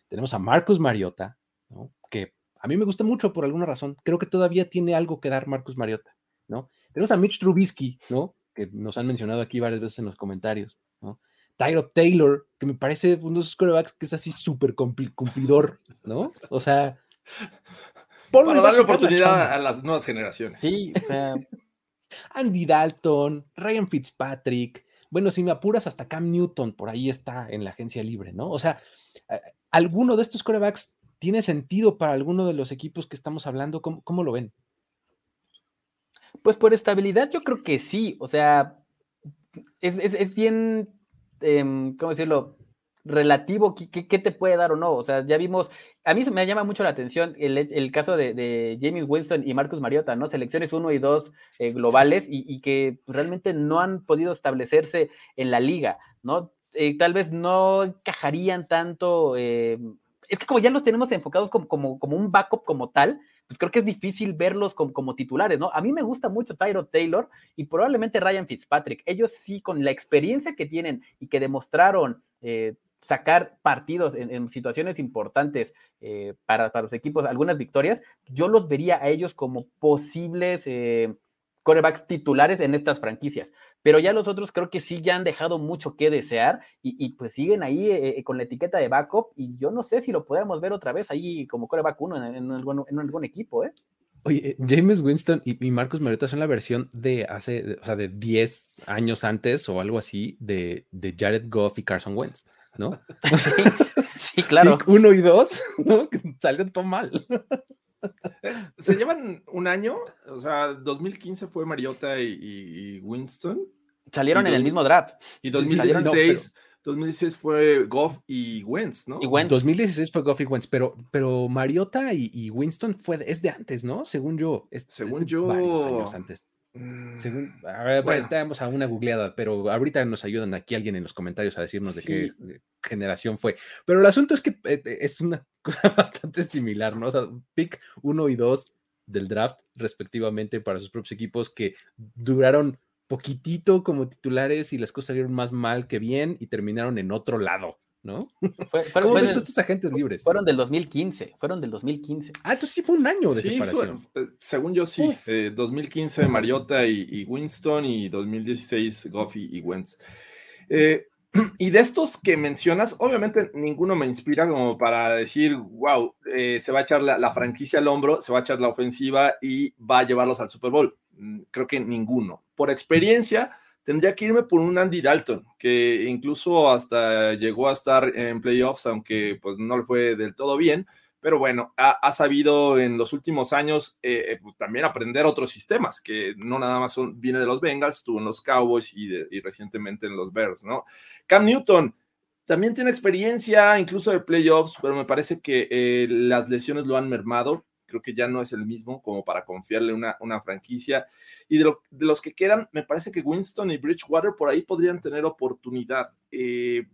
Tenemos a Marcus Mariota, ¿no? que a mí me gusta mucho por alguna razón. Creo que todavía tiene algo que dar Marcus Mariota, ¿no? Tenemos a Mitch Trubisky, ¿no? Que nos han mencionado aquí varias veces en los comentarios, ¿no? Tyro Taylor, que me parece uno de esos corebacks que es así súper cumplidor, ¿no? O sea, para darle oportunidad a las nuevas generaciones. Sí, o sea. Andy Dalton, Ryan Fitzpatrick, bueno, si me apuras, hasta Cam Newton por ahí está en la agencia libre, ¿no? O sea, eh, alguno de estos corebacks ¿Tiene sentido para alguno de los equipos que estamos hablando? ¿Cómo, lo ven? Pues por estabilidad yo creo que sí, o sea, es, bien, em, ¿cómo decirlo? relativo, ¿qué, te puede dar o no? O sea, ya vimos, a mí me llama mucho la atención el, caso de, de, James Winston y Marcus Mariota, ¿no? Selecciones uno y dos eh, globales y, que realmente no han podido establecerse en la liga, ¿no? Eh, tal vez no encajarían tanto eh, es que como ya los tenemos enfocados como, como, un backup como tal, pues creo que es difícil verlos como, titulares, ¿no? A mí me gusta mucho Tyro Taylor y probablemente Ryan Fitzpatrick. Ellos sí, con la experiencia que tienen y que demostraron eh, sacar partidos en, situaciones importantes eh, para, los equipos, algunas victorias, yo los vería a ellos como posibles eh, titulares en estas franquicias. Pero ya los otros creo que sí ya han dejado mucho que desear y, pues siguen ahí eh, eh, con la etiqueta de backup y yo no sé si lo podemos ver otra vez ahí como coreback uno en, algún, equipo, ¿eh? Oye, James Winston y, Marcos Mariota son la versión de hace, o sea, de 10 años antes o algo así de, Jared Goff y Carson Wentz, ¿no? sí, claro. uno y dos, ¿no? Que todo mal. Se llevan un año, o sea, 2015 fue Mariota y, Winston. Salieron en el mismo draft. Y 2016, 2016 fue Goff y Wentz, ¿no? Y 2016 fue Goff y Wentz, pero, pero Mariota y, Winston fue, es de antes, ¿no? Según yo. Según yo. años antes. Según, a ver, pues, estamos a una googleada, pero ahorita nos ayudan aquí alguien en los comentarios a decirnos de qué eh, generación fue. Pero el asunto es que eh, eh, es una cosa bastante similar, ¿no? O sea, pick 1 y 2 del draft, respectivamente, para sus propios equipos que duraron poquitito como titulares y las cosas salieron más mal que bien y terminaron en otro lado. ¿No? fueron, estos agentes libres? Fueron del 2015, fueron del 2015. Ah, entonces sí fue un año de separación. Eh, según yo sí, 2015 eh, Mariota y, Winston y 2016 Goffy y Wentz. Eh, y de estos que mencionas, obviamente ninguno me inspira como para decir, wow, eh, se va a echar la, franquicia al hombro, se va a echar la ofensiva y va a llevarlos al Super Bowl. Mm, creo que ninguno. Por experiencia, tendría que irme por un Andy Dalton, que incluso hasta llegó a estar en playoffs, aunque pues no le fue del todo bien, pero bueno, ha, sabido en los últimos años eh, eh, pues, también aprender otros sistemas, que no nada más viene de los Bengals, estuvo en los Cowboys y, recientemente en los Bears, ¿no? Cam Newton también tiene experiencia, incluso de playoffs, pero me parece que eh, las lesiones lo han mermado. Creo que ya no es el mismo como para confiarle una, una franquicia. Y de, los que quedan, me parece que Winston y Bridgewater por ahí podrían tener oportunidad.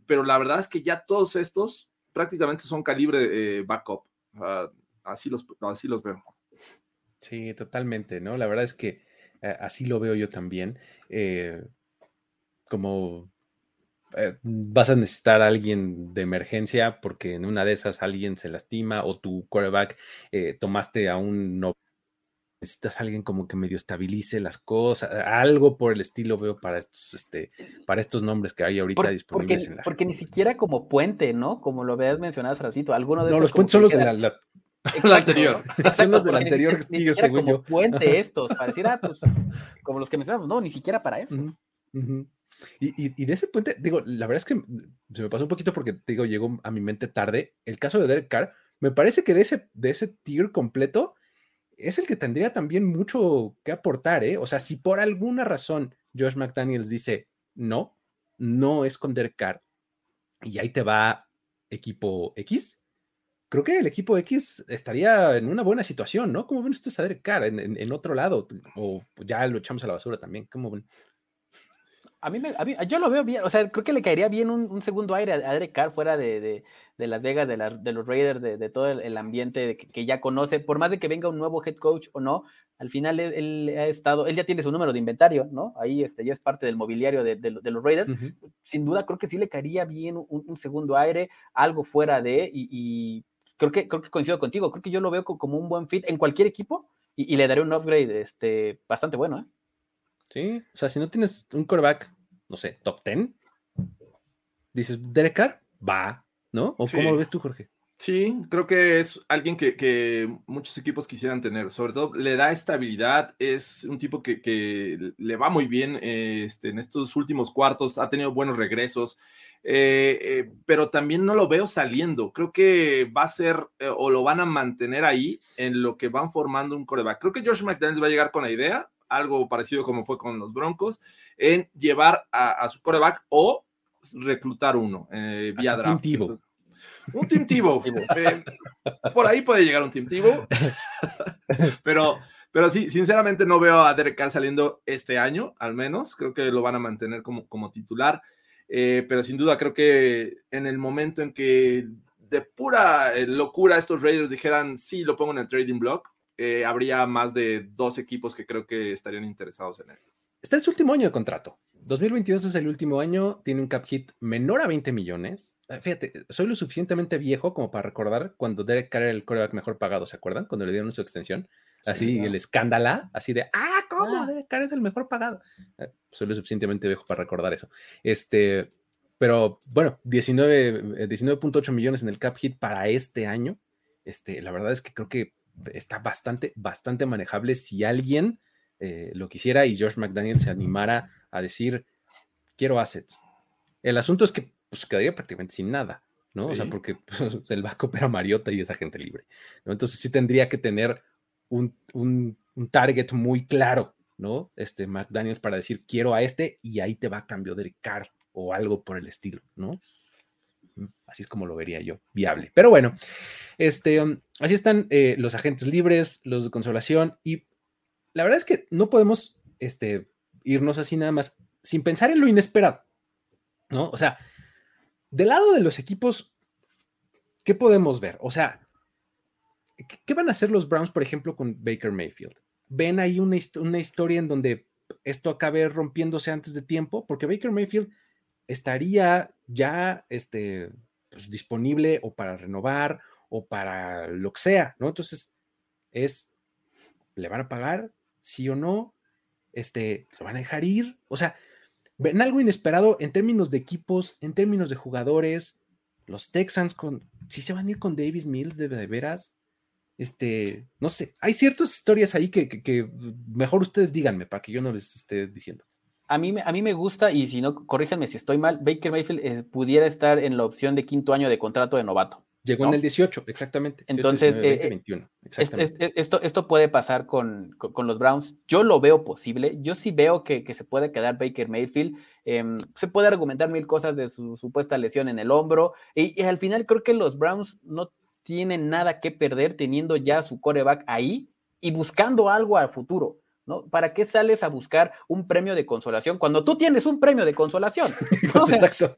pero la verdad es que ya todos estos prácticamente son calibre backup así, los, así los veo. Sí, totalmente, ¿no? La verdad es que eh, así lo veo yo también. Eh, como eh, vas a necesitar a alguien de emergencia porque en una de esas alguien se lastima o tu quarterback tomaste a un no necesitas a alguien como que medio estabilice las cosas, algo por el estilo veo para estos, este, para estos nombres que hay ahorita disponibles porque, en la Porque ni siquiera como puente, ¿no? Como lo habías mencionado hace ratito, alguno de No, los puentes son los de la, anterior. Son los del anterior ni, ni como yo. puente estos, ah, pues, como los que mencionamos, no, ni siquiera para eso. Y, y, de ese puente, digo, la verdad es que se me pasó un poquito porque, digo, llegó a mi mente tarde. El caso de Derek Carr, me parece que de ese, de ese tier completo, es el que tendría también mucho que aportar, ¿eh? O sea, si por alguna razón Josh McDaniels dice no, no es con Derek Carr y ahí te va equipo X, creo que el equipo X estaría en una buena situación, ¿no? ¿Cómo ven ustedes a Derek Carr en, otro lado? O ya lo echamos a la basura también, ¿cómo ven? A mí, me, yo lo veo bien, o sea, creo que le caería bien un, segundo aire a, Derek Carr fuera de, Las Vegas, de, los Raiders, de, todo el, ambiente que, ya conoce, por más de que venga un nuevo head coach o no, al final él, ha estado, él ya tiene su número de inventario, ¿no? Ahí este, ya es parte del mobiliario de, los Raiders. Sin duda, creo que sí le caería bien un, segundo aire, algo fuera de, y, creo, que, creo que coincido contigo, creo que yo lo veo como un buen fit en cualquier equipo y, le daré un upgrade este, bastante bueno, ¿eh? Sí, o sea, si no tienes un quarterback, no sé, top 10, dices, Derek Carr, va, ¿no? ¿O cómo lo ves tú, Jorge? Sí, creo que es alguien que, muchos equipos quisieran tener. Sobre todo le da estabilidad, es un tipo que, le va muy bien este, en estos últimos cuartos, ha tenido buenos regresos, eh, eh, pero también no lo veo saliendo. Creo que va a ser eh, o lo van a mantener ahí en lo que van formando un coreback. Creo que Josh McDaniels va a llegar con la idea, algo parecido como fue con los Broncos, en llevar a, su coreback o reclutar uno eh, vía draft. un Team Tivo. Eh, por ahí puede llegar un Team Tivo. pero, pero sí, sinceramente no veo a Derek Carr saliendo este año, al menos. Creo que lo van a mantener como, como titular. Eh, pero sin duda creo que en el momento en que de pura locura estos Raiders dijeran, sí, lo pongo en el trading block, eh, habría más de dos equipos que creo que estarían interesados en él. Está en su último año de contrato. 2022 es el último año, tiene un cap hit menor a 20 millones. Ah, fíjate, soy lo suficientemente viejo como para recordar cuando Derek Carr era el coreback mejor pagado, ¿se acuerdan? Cuando le dieron su extensión. Así, el escándalo, así de, ah, ¿cómo? Ah. Derek Carr es el mejor pagado. Ah, soy lo suficientemente viejo para recordar eso. Este, pero bueno, 19.8 19 millones en el cap hit para este año. Este, la verdad es que creo que está bastante, bastante manejable si alguien eh, lo quisiera y George McDaniel se animara a decir, quiero assets. El asunto es que pues, quedaría prácticamente sin nada, ¿no? O sea, porque pues, el backup era Mariota y es agente libre, ¿no? Entonces sí tendría que tener un, un, target muy claro, ¿no? Este McDaniels para decir, quiero a este y ahí te va a cambio de car o algo por el estilo, ¿no? Así es como lo vería yo, viable. Pero bueno, este, um, así están eh, los agentes libres, los de consolación, y la verdad es que no podemos este, irnos así nada más sin pensar en lo inesperado, ¿no? O sea, del lado de los equipos, ¿qué podemos ver? O sea, ¿qué van a hacer los Browns, por ejemplo, con Baker Mayfield? ¿Ven ahí una, una historia en donde esto acabe rompiéndose antes de tiempo? Porque Baker Mayfield estaría ya este, pues, disponible o para renovar o para lo que sea, ¿no? Entonces, es, ¿le van a pagar? ¿Sí o no? Este, ¿lo van a dejar ir? O sea, ven algo inesperado en términos de equipos, en términos de jugadores. Los Texans, con, si se van a ir con Davis Mills de, veras, este, no sé, hay ciertas historias ahí que, mejor ustedes díganme para que yo no les esté diciendo. A mí, a mí me gusta, y si no, corríjanme si estoy mal, Baker Mayfield eh, pudiera estar en la opción de quinto año de contrato de novato. Llegó en el 18, exactamente. Entonces, 21, eh, eh, esto, esto puede pasar con, los Browns. Yo lo veo posible. Yo sí veo que, se puede quedar Baker Mayfield. Em, se puede argumentar mil cosas de su supuesta lesión en el hombro. Y, al final creo que los Browns no tienen nada que perder teniendo ya su coreback ahí y buscando algo al futuro. ¿No? ¿Para qué sales a buscar un premio de consolación cuando tú tienes un premio de consolación? Exacto.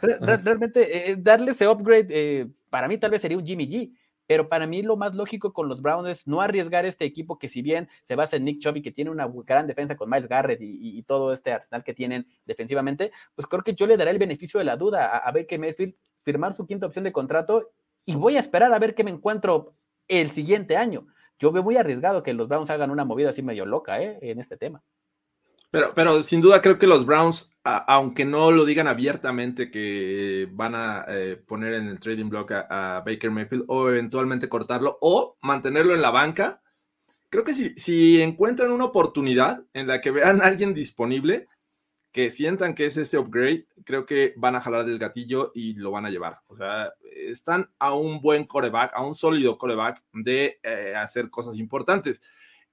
realmente eh, darle ese upgrade para mí tal vez sería un Jimmy G, pero para mí lo más lógico con los Browns es no arriesgar este equipo que si bien se basa en Nick Chubb y que tiene una gran defensa con Miles Garrett y, todo este arsenal que tienen defensivamente, pues creo que yo le daré el beneficio de la duda a, a Baker Mayfield firmar su quinta opción de contrato y voy a esperar a ver qué me encuentro el siguiente año. Yo veo muy arriesgado que los Browns hagan una movida así medio loca ¿eh? en este tema. Pero, sin duda creo que los Browns, aunque no lo digan abiertamente que van a eh, poner en el trading block a, Baker Mayfield o eventualmente cortarlo o mantenerlo en la banca, creo que si, si encuentran una oportunidad en la que vean a alguien disponible, que sientan que es ese upgrade, creo que van a jalar del gatillo y lo van a llevar. O sea, están a un buen coreback, a un sólido coreback de eh, hacer cosas importantes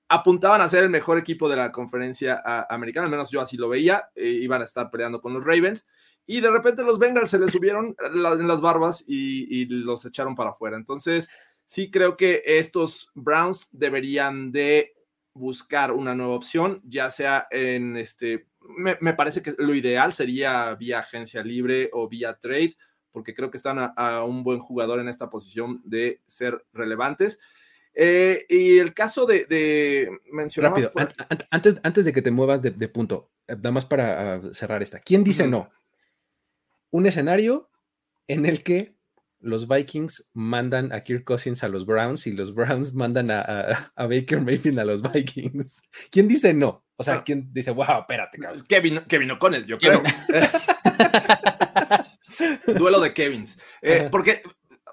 apuntaban a ser el mejor equipo de la conferencia americana, al menos yo así lo veía, eh, iban a estar peleando con los Ravens, y de repente los Bengals se les subieron en las barbas y, los echaron para afuera. Entonces, sí creo que estos Browns deberían de buscar una nueva opción, ya sea en este, me, parece que lo ideal sería vía agencia libre o vía trade, porque creo que están a un buen jugador en esta posición de ser relevantes. Eh, y el caso de, de mencionar. Rápido, antes, antes de que te muevas de, punto, eh, nada más para ah, cerrar esta. ¿Quién dice no? Un escenario en el que los Vikings mandan a Kirk Cousins a los Browns y los Browns mandan a, Baker Mayfield a los Vikings. ¿Quién dice no? O sea, ah. ¿quién dice, wow, espérate, cabrón? Kevin, Kevin O'Connell, yo creo. Duelo de Kevins. Eh, porque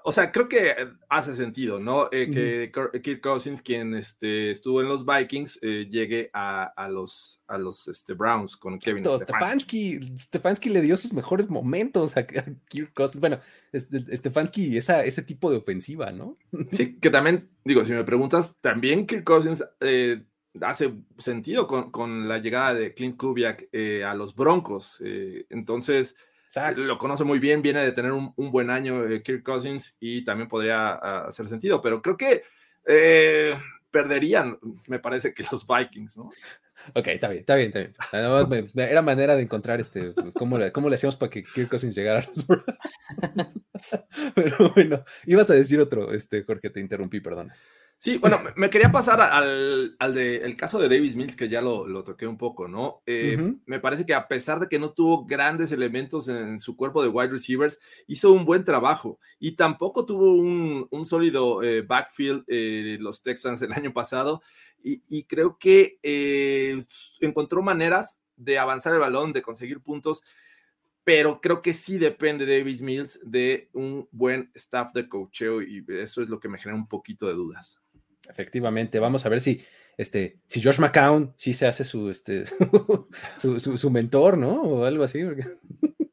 o sea, creo que hace sentido, ¿no? Eh, que Kirk Cousins, quien este, estuvo en los Vikings, eh, llegue a, los, a los este, Browns con Kevin Stefanski. Stefanski le dio sus mejores momentos a, Kirk Cousins. Bueno, Stefanski, esa, ese tipo de ofensiva, ¿no? Sí, que también, digo, si me preguntas, también Kirk Cousins eh, hace sentido con, con, la llegada de Clint Kubiak a los Broncos. entonces lo conoce muy bien, viene de tener un, buen año eh, Kirk Cousins y también podría ah, hacer sentido, pero creo que eh, perderían, me parece que los Vikings, ¿no? Ok, está bien, está bien, está bien. era manera de encontrar este, pues, cómo le, cómo le hacíamos para que Kirk Cousins llegara a los Pero bueno, ibas a decir otro, este, Jorge, te interrumpí, perdón. Sí, bueno, me quería pasar al, al de, el caso de Davis Mills, que ya lo, lo toqué un poco, ¿no? Eh, me parece que a pesar de que no tuvo grandes elementos en su cuerpo de wide receivers, hizo un buen trabajo y tampoco tuvo un, un sólido eh, backfield eh, los Texans el año pasado y, y creo que encontró maneras de avanzar el balón, de conseguir puntos pero creo que sí depende Davis Mills de un buen staff de coacheo y eso es lo que me genera un poquito de dudas. Efectivamente, vamos a ver si, este, si Josh McCown sí se hace su, este, su, mentor, ¿no? O algo así.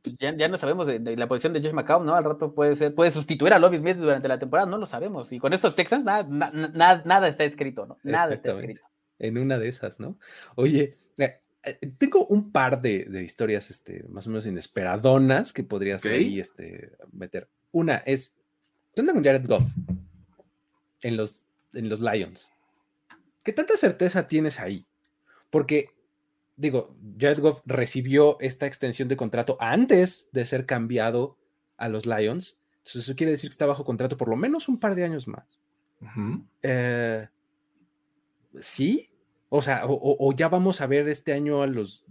Pues ya, ya, no sabemos de, la posición de Josh McCown, ¿no? Al rato puede ser, puede sustituir a Lovis Smith durante la temporada, no lo sabemos. Y con estos Texans nada, nada, nada está escrito, ¿no? Nada está escrito. En una de esas, ¿no? Oye, eh, eh, tengo un par de, historias este, más o menos inesperadonas que podrías ahí este, meter. Una es, ¿qué onda con Jared Goff en los en los Lions. ¿Qué tanta certeza tienes ahí? Porque, digo, Jared Goff recibió esta extensión de contrato antes de ser cambiado a los Lions. Entonces, eso quiere decir que está bajo contrato por lo menos un par de años más. Eh, sí, o sea, o, ya vamos a ver este año a los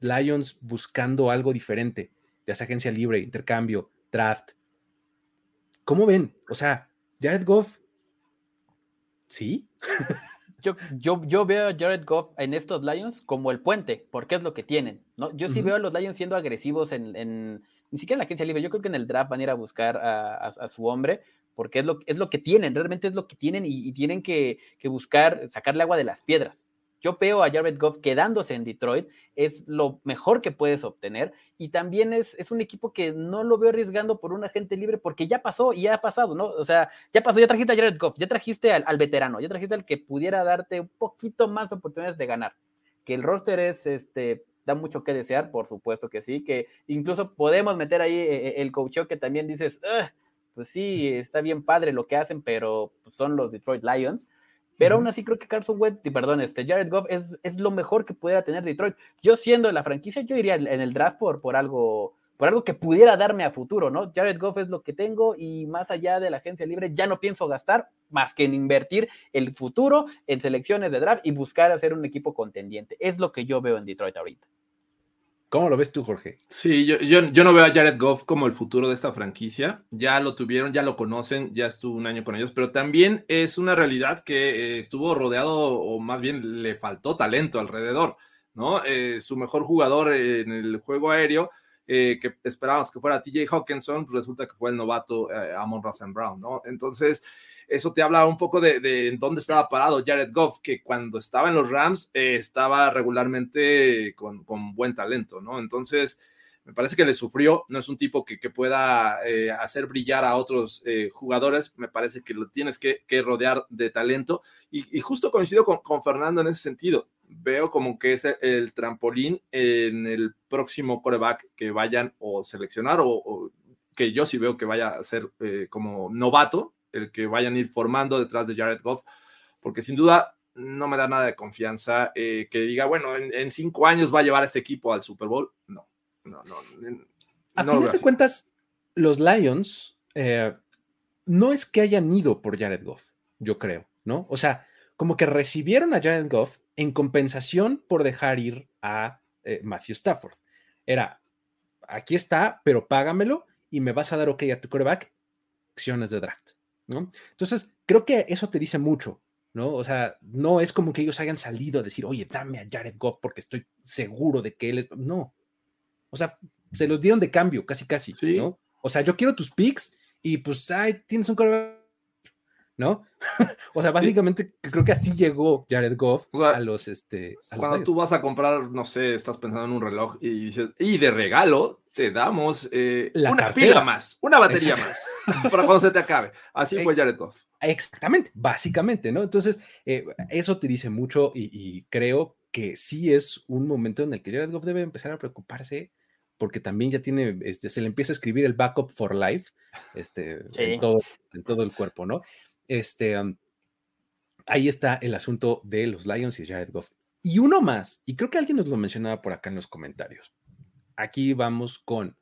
Lions buscando algo diferente, ya sea agencia libre, intercambio, draft. ¿Cómo ven? O sea, Jared Goff ¿sí? Yo, yo, yo veo a Jared Goff en estos Lions como el puente, porque es lo que tienen, ¿no? Yo sí veo a los Lions siendo agresivos en, en, ni siquiera en la agencia libre, yo creo que en el draft van a ir a buscar a, su hombre, porque es lo, es lo que tienen, realmente es lo que tienen y, tienen que, que, buscar sacarle agua de las piedras. Yo veo a Jared Goff quedándose en Detroit, es lo mejor que puedes obtener y también es, es un equipo que no lo veo arriesgando por un agente libre porque ya pasó y ya ha pasado, ¿no? O sea, ya pasó, ya trajiste a Jared Goff, ya trajiste al, veterano, ya trajiste al que pudiera darte un poquito más oportunidades de ganar. Que el roster es, este, da mucho que desear, por supuesto que sí, que incluso podemos meter ahí eh, eh, el coach que también dices, pues sí, está bien padre lo que hacen, pero son los Detroit Lions pero aún así creo que Carson Wentz, perdón, este Jared Goff es, es, lo mejor que pudiera tener Detroit. Yo siendo la franquicia, yo iría en el draft por, por algo por algo que pudiera darme a futuro, ¿no? Jared Goff es lo que tengo y más allá de la agencia libre ya no pienso gastar más que en invertir el futuro en selecciones de draft y buscar hacer un equipo contendiente. Es lo que yo veo en Detroit ahorita. ¿Cómo lo ves tú, Jorge? Sí, yo, yo, no veo a Jared Goff como el futuro de esta franquicia. Ya lo tuvieron, ya lo conocen, ya estuvo un año con ellos, pero también es una realidad que eh, estuvo rodeado, o más bien le faltó talento alrededor, ¿no? Eh, su mejor jugador en el juego aéreo, eh, que esperábamos que fuera TJ Hawkinson, pues resulta que fue el novato Amon Russell Brown, ¿no? Entonces, eso te habla un poco de, dónde estaba parado Jared Goff, que cuando estaba en los Rams eh, estaba regularmente con, buen talento, ¿no? Entonces, me parece que le sufrió, no es un tipo que, pueda eh, hacer brillar a otros eh, jugadores, me parece que lo tienes que, rodear de talento y, justo coincido con, Fernando en ese sentido, veo como que es el, trampolín en el próximo coreback que vayan o seleccionar o, que yo sí veo que vaya a ser como novato, el que vayan a ir formando detrás de Jared Goff, porque sin duda no me da nada de confianza eh, que diga, bueno, en, cinco años va a llevar a este equipo al Super Bowl. No, no, no. A fin de cuentas, los Lions eh, no es que hayan ido por Jared Goff, yo creo, ¿no? O sea, como que recibieron a Jared Goff en compensación por dejar ir a eh, Matthew Stafford. Era, aquí está, pero págamelo y me vas a dar ok a tu quarterback, acciones de draft. Entonces, creo que eso te dice mucho, ¿no? O sea, no es como que ellos hayan salido a decir, oye, dame a Jared Goff porque estoy seguro de que él es. No. O sea, se los dieron de cambio, casi, casi, ¿no? O sea, yo quiero tus picks y pues, ay, tienes un ¿no? o sea, básicamente creo que así llegó Jared Goff a los, este, cuando tú vas a comprar, no sé, estás pensando en un reloj y dices, y de regalo te damos eh, una pila más, una batería más, para cuando se te acabe. Así fue Jared Goff. Exactamente, básicamente, ¿no? Entonces, eh, eso te dice mucho y, creo que sí es un momento en el que Jared Goff debe empezar a preocuparse porque también ya tiene, este, se le empieza a escribir el backup for life este, en, todo, en todo el cuerpo, ¿no? Este, ahí está el asunto de los Lions y Jared Goff. Y uno más, y creo que alguien nos lo mencionaba por acá en los comentarios. Aquí vamos con,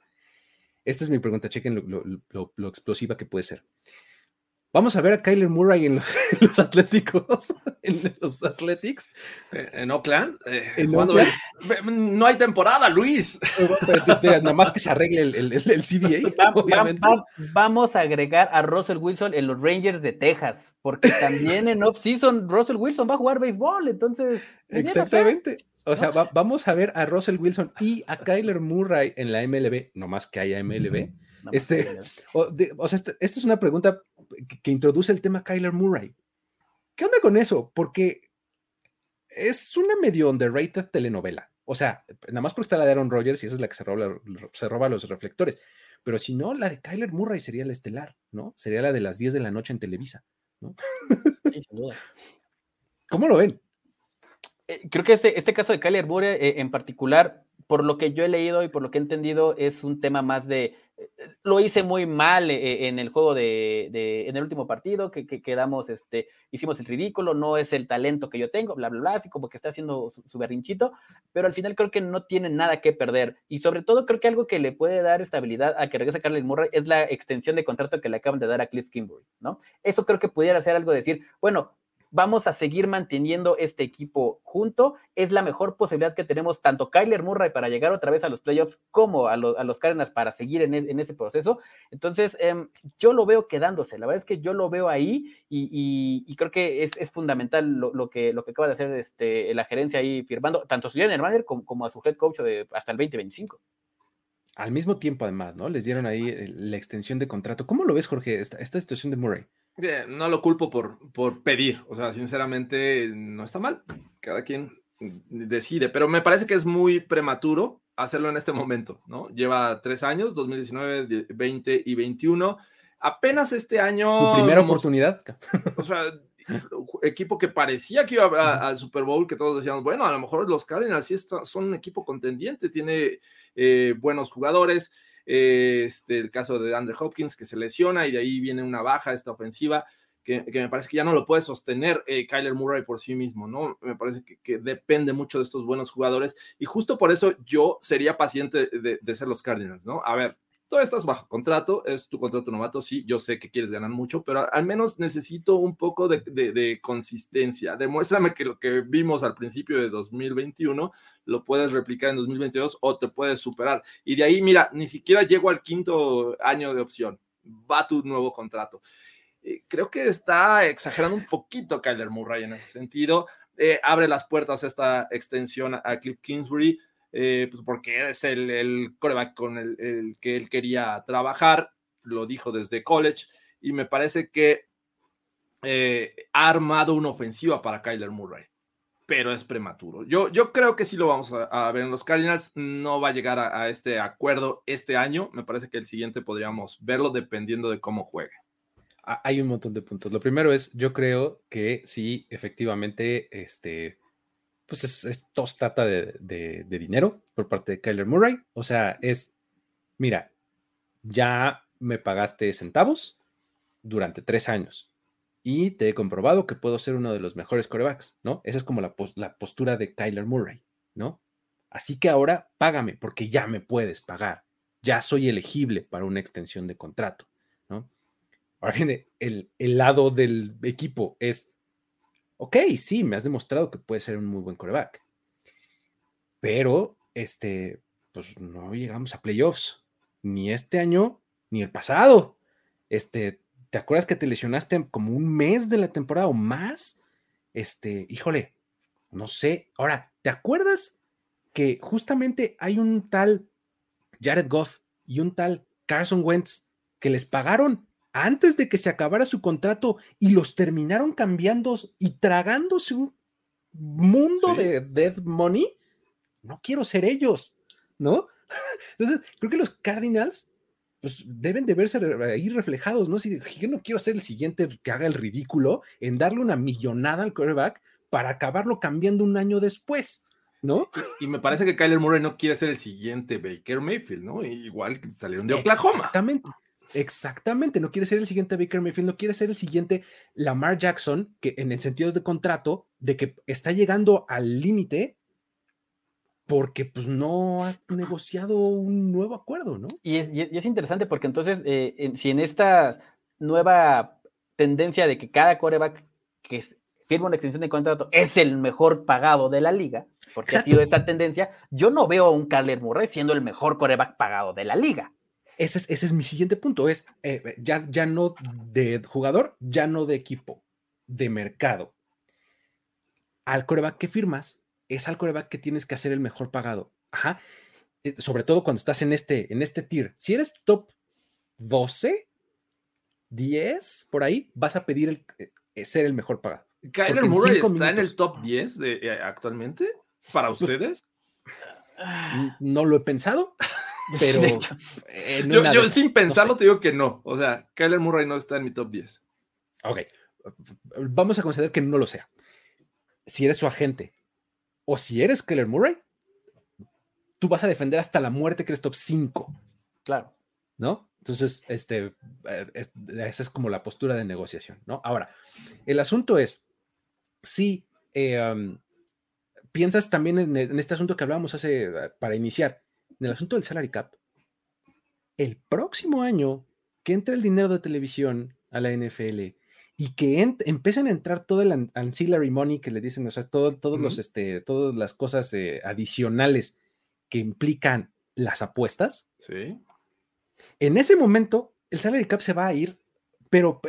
esta es mi pregunta, chequen lo explosiva que puede ser. Vamos a ver a Kyler Murray en los, Atléticos, en los Athletics. Eh, en Oakland. Eh, no hay temporada, Luis. Nada más que se arregle el, el, el CBA. obviamente. vamos a agregar a Russell Wilson en los Rangers de Texas, porque también en off-season Russell Wilson va a jugar béisbol, entonces. Exactamente. O sea, vamos a ver a Russell Wilson y a Kyler Murray en la MLB, no más que haya MLB. Este, o, sea, este, esta es una pregunta que, introduce el tema Kyler Murray. ¿Qué onda con eso? Porque es una medio underrated telenovela. O sea, nada más porque está la de Aaron Rodgers y esa es la que se roba, se roba los reflectores. Pero si no, la de Kyler Murray sería la estelar, ¿no? Sería la de las 10 de la noche en Televisa, ¿no? ¿Cómo lo ven? Eh, creo que este, este caso de Kyler Murray eh, en particular, por lo que yo he leído y por lo que he entendido, es un tema más de lo hice muy mal eh, en el juego de, en el último partido, que, quedamos, este, hicimos el ridículo, no es el talento que yo tengo, bla, bla, bla, así como que está haciendo su, berrinchito, pero al final creo que no tiene nada que perder. Y sobre todo creo que algo que le puede dar estabilidad a que regrese Carlos Murray es la extensión de contrato que le acaban de dar a Cliff Kimberly, ¿no? Eso creo que pudiera ser algo de decir, bueno, vamos a seguir manteniendo este equipo junto. Es la mejor posibilidad que tenemos tanto Kyler Murray para llegar otra vez a los playoffs como a, los Cardinals para seguir en, ese proceso. Entonces, em, yo lo veo quedándose. La verdad es que yo lo veo ahí y, creo que es, fundamental lo, que, acaba de hacer este, la gerencia ahí firmando, tanto a su general manager como, como a su head coach hasta el 2025. Al mismo tiempo, además, ¿no? Les dieron ahí eh, la extensión de contrato. ¿Cómo lo ves, Jorge, esta, situación de Murray? No lo culpo por, por pedir. O sea, sinceramente, no está mal. Cada quien decide, pero me parece que es muy prematuro hacerlo en este momento, ¿no? Lleva tres años, 2019, 20 y 21. Apenas este año. ¿Tu primera oportunidad? O sea, equipo que parecía que iba al Super Bowl, que todos decíamos, bueno, a lo mejor los Cardinals sí son un equipo contendiente, tiene eh, buenos jugadores. Eh, este, el caso de Andrew Hopkins que se lesiona y de ahí viene una baja esta ofensiva. Que, me parece que ya no lo puede sostener eh, Kyler Murray por sí mismo, ¿no? Me parece que, depende mucho de estos buenos jugadores y justo por eso yo sería paciente de, de ser los Cardinals, ¿no? A ver, Tú estás bajo contrato, es tu contrato novato, sí, yo sé que quieres ganar mucho, pero al menos necesito un poco de, consistencia. Demuéstrame que lo que vimos al principio de 2021 lo puedes replicar en 2022 o te puedes superar. Y de ahí, mira, ni siquiera llego al quinto año de opción. Va tu nuevo contrato. Eh, creo que está exagerando un poquito Kyler Murray en ese sentido. Eh, abre las puertas esta extensión a Cliff Kingsbury eh, pues porque es el, el coreback con el, que él quería trabajar, lo dijo desde college, y me parece que eh, ha armado una ofensiva para Kyler Murray, pero es prematuro. Yo, yo creo que sí lo vamos a, ver en los Cardinals, no va a llegar a, este acuerdo este año, me parece que el siguiente podríamos verlo dependiendo de cómo juegue hay un montón de puntos. Lo primero es, yo creo que sí, efectivamente, este, pues es, esto trata de, dinero por parte de Kyler Murray. O sea, es, mira, ya me pagaste centavos durante tres años y te he comprobado que puedo ser uno de los mejores corebacks, ¿no? Esa es como la, postura de Kyler Murray, ¿no? Así que ahora págame porque ya me puedes pagar. Ya soy elegible para una extensión de contrato, ¿no? Ahora viene el lado del equipo, es ok, sí, me has demostrado que puedes ser un muy buen coreback. Pero, este, pues no llegamos a playoffs, ni este año, ni el pasado. Este, ¿te acuerdas que te lesionaste como un mes de la temporada o más? Este, híjole, no sé. Ahora, ¿te acuerdas que justamente hay un tal Jared Goff y un tal Carson Wentz que les pagaron antes de que se acabara su contrato y los terminaron cambiando y tragándose un mundo de death money, no quiero ser ellos, ¿no? Entonces, creo que los Cardinals pues deben de verse ahí reflejados, ¿no? Si yo no quiero ser el siguiente que haga el ridículo en darle una millonada al quarterback para acabarlo cambiando un año después, ¿no? Y, me parece que Kyler Murray no quiere ser el siguiente Baker Mayfield, ¿no? Igual que salieron de Oklahoma. Exactamente. Exactamente, no quiere ser el siguiente Baker Mayfield, no quiere ser el siguiente Lamar Jackson, que en el sentido de contrato, de que está llegando al límite porque pues no ha negociado un nuevo acuerdo, ¿no? Y es, interesante porque entonces, eh, si en esta nueva tendencia de que cada coreback que firma una extensión de contrato es el mejor pagado de la liga, porque ha sido esta tendencia, yo no veo a un Kyler Murray siendo el mejor coreback pagado de la liga. Ese es, mi siguiente punto, es eh, ya, ya no de jugador, ya no de equipo, de mercado. Al coreback que firmas, es al coreback que tienes que hacer el mejor pagado. Ajá. Eh, sobre todo cuando estás en este, en este tier. Si eres top 12, 10, por ahí, vas a pedir el, eh, ser el mejor pagado. ¿Kyler Murray está en el top 10 de, actualmente para pues, ustedes? No lo he pensado, pero yo, sin pensarlo te digo que no. O sea, Kyler Murray no está en mi top 10. Ok, vamos a considerar que no lo sea. Si eres su agente o si eres Kyler Murray, tú vas a defender hasta la muerte que eres top 5. Claro. ¿No? Entonces, este, eh, esa es como la postura de negociación, ¿no? Ahora, el asunto es, si eh, um, piensas también en, en, este asunto que hablábamos hace, para iniciar, en el asunto del salary cap, el próximo año que entre el dinero de televisión a la NFL y que empiecen a entrar todo el ancillary money que le dicen, o sea, todo, todos los, este, todas las cosas eh, adicionales que implican las apuestas. Sí. En ese momento, el salary cap se va a ir, pero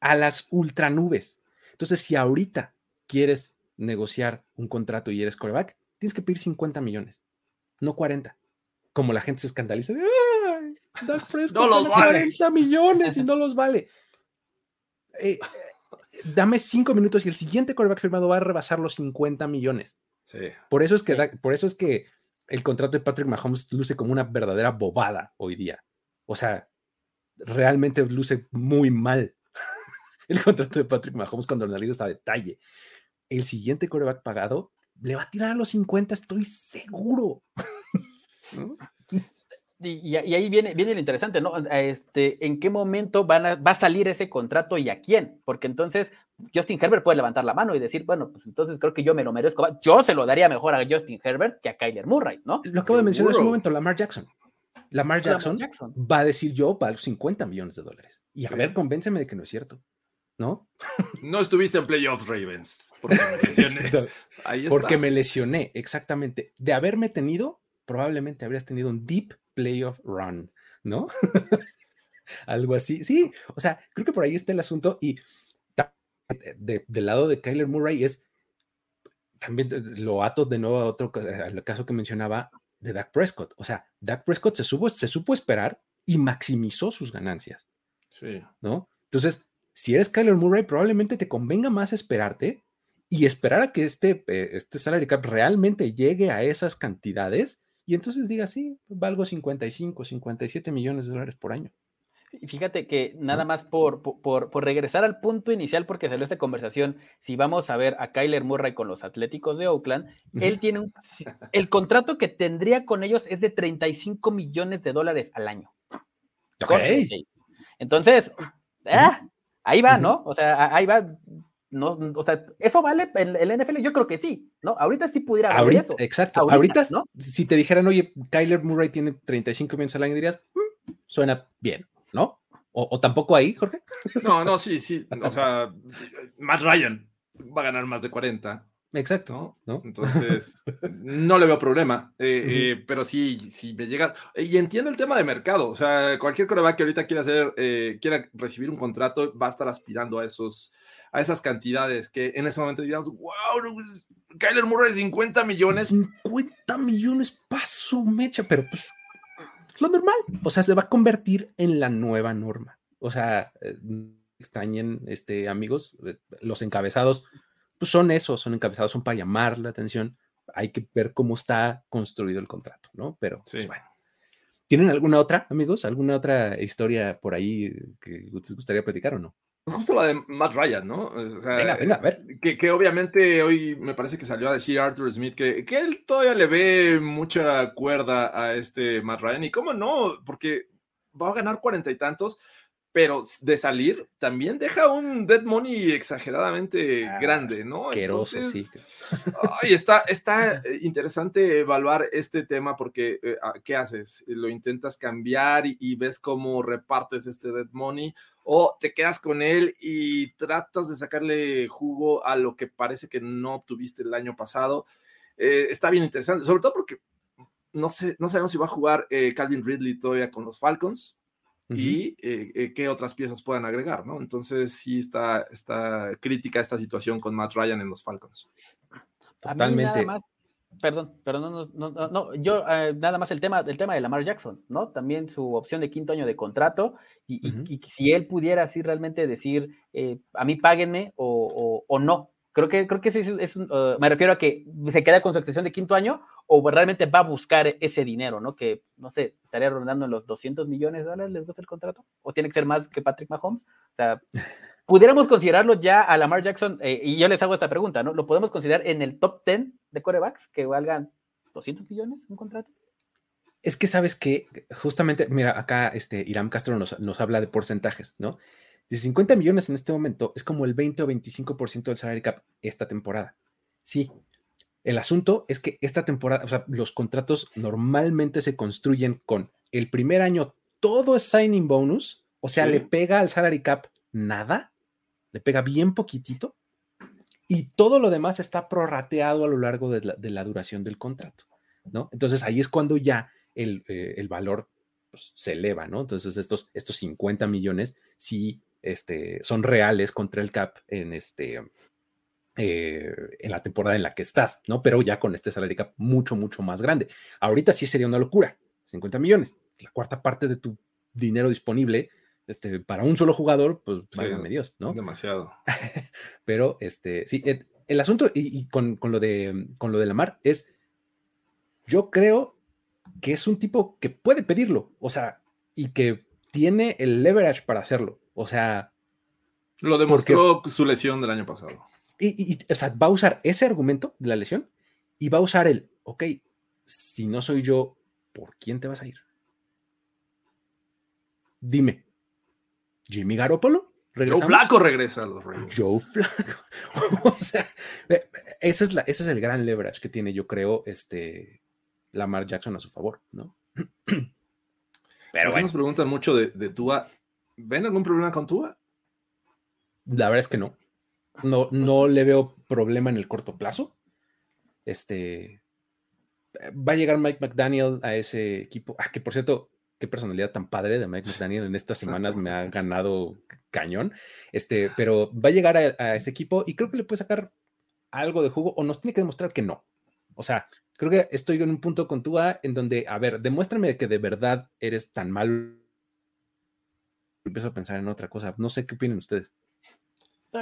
a las ultranubes. Entonces, si ahorita quieres negociar un contrato y eres coreback, tienes que pedir 50 millones, no 40. Como la gente se escandaliza de, ¡ay! no los 40 millones y no los vale. Eh, dame 5 minutos y el siguiente coreback firmado va a rebasar los 50 millones. Por eso es que, por eso es que el contrato de Patrick Mahomes luce como una verdadera bobada hoy día. O sea, realmente luce muy mal el contrato de Patrick Mahomes cuando analizas a detalle. El siguiente coreback pagado le va a tirar a los 50, estoy seguro. Y, ahí viene, viene lo interesante, ¿no? Este, ¿En qué momento van a, va a salir ese contrato y a quién? Porque entonces Justin Herbert puede levantar la mano y decir, bueno, pues entonces creo que yo me lo merezco. Yo se lo daría mejor a Justin Herbert que a Kyler Murray, ¿no? Lo acabo de mencionar en un momento, Lamar Jackson. Lamar Jackson, va a decir yo valgo 50 millones de dólares. Y a ver, convénceme de que no es cierto. ¿No? No estuviste en playoffs, Ravens. Porque me lesioné. Porque me lesioné, exactamente. De haberme tenido, probablemente habrías tenido un deep playoff run, ¿no? Algo así. Sí, o sea, creo que por ahí está el asunto. Y del lado de Kyler Murray es también lo ato de nuevo a otro al caso que mencionaba de Dak Prescott. O sea, Dak Prescott se, se supo esperar y maximizó sus ganancias. Sí. ¿No? Entonces, si eres Kyler Murray, probablemente te convenga más esperarte y esperar a que este, eh, este salary cap realmente llegue a esas cantidades y entonces diga, sí, valgo 55, 57 millones de dólares por año. Y fíjate que nada más por, por, por, regresar al punto inicial, porque salió esta conversación, si vamos a ver a Kyler Murray con los Atléticos de Oakland, él tiene un, el contrato que tendría con ellos es de 35 millones de dólares al año. Entonces, ah, ahí va, ¿no? O sea, ahí va no, o sea, ¿eso vale en el NFL? Yo creo que sí, ¿no? Ahorita sí pudiera haber eso. Exacto. Ahorita, ¿no? si te dijeran, oye, Kyler Murray tiene 35 millones al año, dirías, mm, suena bien, ¿no? O, tampoco ahí, Jorge? No, no, sí, sí. O sea, Matt Ryan va a ganar más de 40. Exacto. ¿no? Entonces, no le veo problema. Eh, eh, pero sí, si me llegas. Y entiendo el tema de mercado. O sea, cualquier coreback que ahorita quiera hacer, eh, quiera recibir un contrato, va a estar aspirando a esos a esas cantidades que en ese momento diríamos, wow, pues, Kyler Murray 50 millones. 50 millones, paso, mecha, pero pues es lo normal. O sea, se va a convertir en la nueva norma. O sea, eh, extrañen, este, amigos, eh, los encabezados, pues son eso, son encabezados, son para llamar la atención. Hay que ver cómo está construido el contrato, ¿no? Pero, pues, bueno. ¿Tienen alguna otra, amigos? ¿Alguna otra historia por ahí que les gustaría platicar o no? Justo la de Matt Ryan, ¿no? venga, venga, a ver. Que, obviamente hoy me parece que salió a decir Arthur Smith que, que él todavía le ve mucha cuerda a este Matt Ryan. Y cómo no, porque va a ganar cuarenta y tantos, pero de salir también deja un dead money exageradamente ah, grande, ¿no? Entonces, sí. ay, está, está interesante evaluar este tema porque, eh, ah, ¿qué haces? ¿Lo intentas cambiar y, ves cómo repartes este dead money? ¿O te quedas con él y tratas de sacarle jugo a lo que parece que no obtuviste el año pasado? Eh, está bien interesante, sobre todo porque no, sé, no sabemos si va a jugar eh, Calvin Ridley todavía con los Falcons y eh, eh, qué otras piezas puedan agregar, ¿no? Entonces sí está, está crítica esta situación con Matt Ryan en los Falcons. Totalmente. nada más, perdón, perdón, no, no, no, yo eh, nada más el tema, el tema de Lamar Jackson, ¿no? También su opción de quinto año de contrato y, y, si él pudiera así realmente decir, a mí páguenme o, o, o no, Creo que, creo que sí es, un, uh, me refiero a que se queda con su extensión de quinto año o realmente va a buscar ese dinero, ¿no? Que, no sé, estaría rondando en los 200 millones de dólares, ¿les gusta el contrato? ¿O tiene que ser más que Patrick Mahomes? O sea, pudiéramos considerarlo ya a Lamar Jackson, eh, y yo les hago esta pregunta, ¿no? ¿Lo podemos considerar en el top 10 de corebacks que valgan 200 millones un contrato? Es que sabes que justamente, mira, acá este Irán Castro nos, nos habla de porcentajes, ¿no? De 50 millones en este momento es como el 20 o 25% del salary cap esta temporada. Sí, el asunto es que esta temporada, o sea, los contratos normalmente se construyen con el primer año todo es signing bonus, o sea, le pega al salary cap nada, le pega bien poquitito y todo lo demás está prorrateado a lo largo de la, duración del contrato, ¿no? Entonces ahí es cuando ya el, eh, valor pues, se eleva, ¿no? Entonces estos, estos 50 millones sí este, son reales contra el CAP en, este, eh, en la temporada en la que estás, ¿no? Pero ya con este salario cap mucho, mucho más grande. Ahorita sí sería una locura, 50 millones, la cuarta parte de tu dinero disponible este, para un solo jugador, pues válgame Dios, ¿no? Demasiado. Pero, este, sí, el, asunto y, con, lo de, con lo de Lamar es, yo creo que es un tipo que puede pedirlo, o sea, y que tiene el leverage para hacerlo, o sea... Lo demostró su lesión del año pasado. Y, y, o sea, va a usar ese argumento de la lesión y va a usar el, ok, si no soy yo, ¿por quién te vas a ir? Dime, Jimmy Garoppolo. Joe Flaco regresa a los Reyes. Joe Flaco. o sea, ese es, la, ese es el gran leverage que tiene, yo creo, este Lamar Jackson a su favor, ¿no? Pero bueno. Nos preguntan mucho de, de Tua. ¿Ven algún problema con Tua? La verdad es que no. No, no le veo problema en el corto plazo. Este va a llegar Mike McDaniel a ese equipo. Ah, que por cierto, qué personalidad tan padre de Mike McDaniel en estas semanas me ha ganado cañón. Este, pero va a llegar a, ese equipo y creo que le puede sacar algo de jugo o nos tiene que demostrar que no. O sea, creo que estoy en un punto con Tua en donde, a ver, demuéstrame que de verdad eres tan malo. Empiezo a pensar en otra cosa. No sé qué opinan ustedes.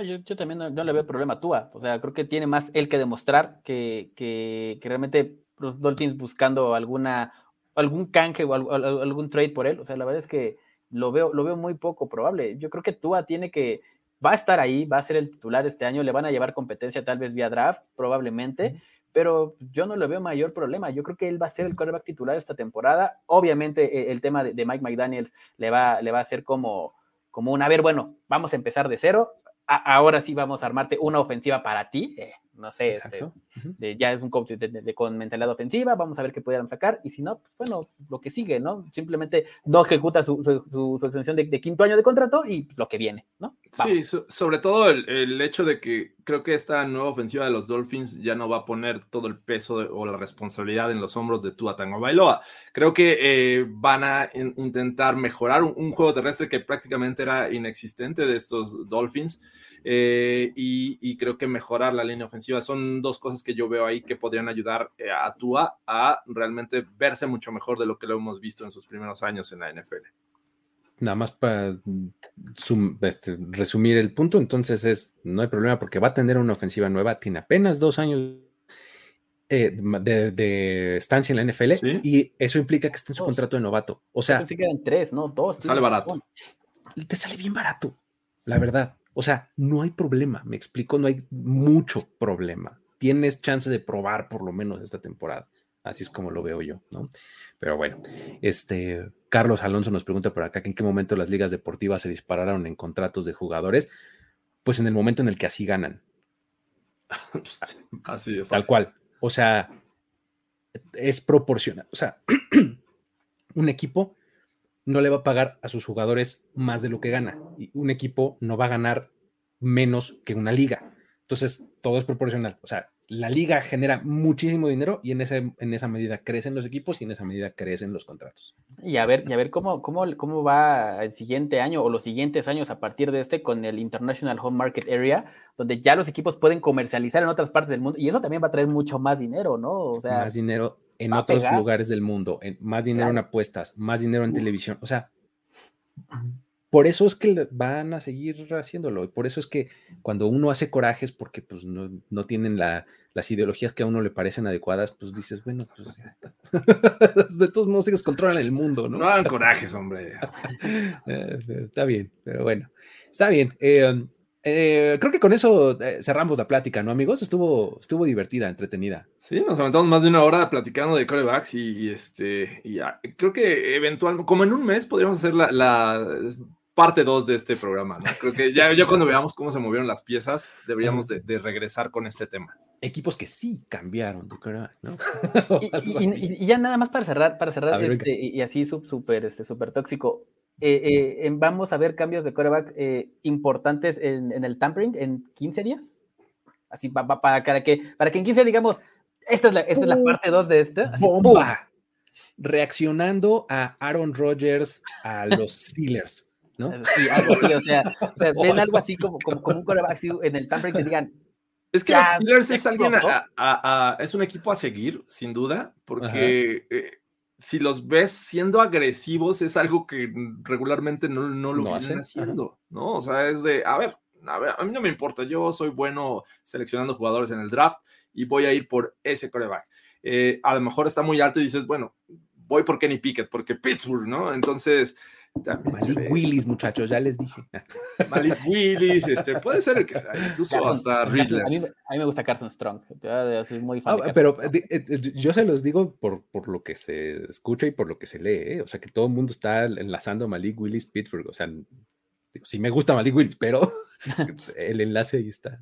yo, también no, le veo problema a Tua. O sea, creo que tiene más él que demostrar que, que realmente los Dolphins buscando alguna algún canje o algún trade por él. O sea, la verdad es que lo veo, lo veo muy poco probable. Yo creo que Tua tiene que, va a estar ahí, va a ser el titular este año, le van a llevar competencia tal vez vía draft, probablemente, pero yo no le veo mayor problema. Yo creo que él va a ser el quarterback titular esta temporada. Obviamente e, el tema de, Mike McDaniels le va, le va a hacer como, como un, a ver, bueno, vamos a empezar de cero, ahora sí vamos a armarte una ofensiva para ti. Eh, no sé, este, ya es un coach de, con mentalidad ofensiva, vamos a ver qué pudieran sacar, y si no, pues bueno, lo que sigue, ¿no? Simplemente no ejecuta su, su, extensión de, quinto año de contrato y lo que viene, ¿no? Sí, sobre todo el, hecho de que creo que esta nueva ofensiva de los Dolphins ya no va a poner todo el peso o la responsabilidad en los hombros de Tua Tango Bailoa. Creo que eh, van a intentar mejorar un juego terrestre que prácticamente era inexistente de estos Dolphins. Eh, y, creo que mejorar la línea ofensiva son dos cosas que yo veo ahí que podrían ayudar eh, a Tua a realmente verse mucho mejor de lo que lo hemos visto en sus primeros años en la NFL. Nada más para este, resumir el punto, entonces es, no hay problema porque va a tener una ofensiva nueva, tiene apenas dos años eh, de, estancia en la NFL y eso implica que está en su contrato de novato. O sea, se quedan tres, ¿no? Dos. Sale barato. Te sale bien barato, la verdad. O sea, no hay problema, me explico, no hay mucho problema. Tienes chance de probar por lo menos esta temporada. Así es como lo veo yo, ¿no? Pero bueno, este Carlos Alonso nos pregunta por acá que en qué momento las ligas deportivas se dispararon en contratos de jugadores. Pues en el momento en el que así ganan. así de fácil. Tal cual. O sea, es proporcional. O sea, un equipo no le va a pagar a sus jugadores más de lo que gana. Y un equipo no va a ganar menos que una liga. Entonces, todo es proporcional. O sea, la liga genera muchísimo dinero y en, ese, en esa medida crecen los equipos y en esa medida crecen los contratos. Y a ver, y a ver cómo, cómo, cómo va el siguiente año o los siguientes años a partir de este con el International Home Market Area, donde ya los equipos pueden comercializar en otras partes del mundo y eso también va a traer mucho más dinero, ¿no? O sea, más dinero en otros lugares del mundo, en, más dinero en apuestas, más dinero en televisión. O sea, por eso es que van a seguir haciéndolo. Y por eso es que cuando uno hace corajes porque pues no, tienen las ideologías que a uno le parecen adecuadas, pues dices, bueno, pues de todos modos ellos controlan el mundo, ¿no? No hagan corajes, hombre. Eh, está bien, pero bueno, está bien. Eh, eh, creo que con eso cerramos la plática, ¿no, amigos? Estuvo, estuvo divertida, entretenida. Sí, nos aventamos más de una hora platicando de corebacks y, este, y creo que eventualmente, como en un mes, podríamos hacer la parte 2 de este programa, ¿no? Creo que ya, ya cuando veamos cómo se movieron las piezas, deberíamos de, regresar con este tema. Equipos que sí cambiaron, ¿no? y, ya nada más para cerrar, para cerrar, este, y, así súper este, super tóxico. Eh, vamos a ver cambios de coreback importantes en, el tampering en 15 días. Así para, que, para que en 15 digamos, esta es la, esta es la parte 2 de esta. bomba. Reaccionando a Aaron Rodgers a los Steelers. ¿no? Sí, algo así, o sea, ven algo así como, como, un coreback en el tampering que digan, es que los Steelers es alguien es un equipo a seguir, sin duda, porque eh, si los ves siendo agresivos es algo que regularmente no, lo vienen haciendo, ¿no? O sea, es de, a ver, a ver, a mí no me importa, yo soy bueno seleccionando jugadores en el draft y voy a ir por ese coreback. Eh, a lo mejor está muy alto y dices, bueno, voy por Kenny Pickett, porque Pittsburgh, ¿no? Entonces, Malik Willis, muchachos, ya les dije. Malik Willis, este, puede ser el que sea, incluso hasta Riddler. A mí, me gusta Carson Strong, soy muy fan ah, Pero eh, eh, yo se los digo por, por lo que se escucha y por lo que se lee, ¿eh? o sea que todo el mundo está enlazando a Malik Willis Pittsburgh, o sea, sí me gusta Malik Willis, pero el enlace ahí está.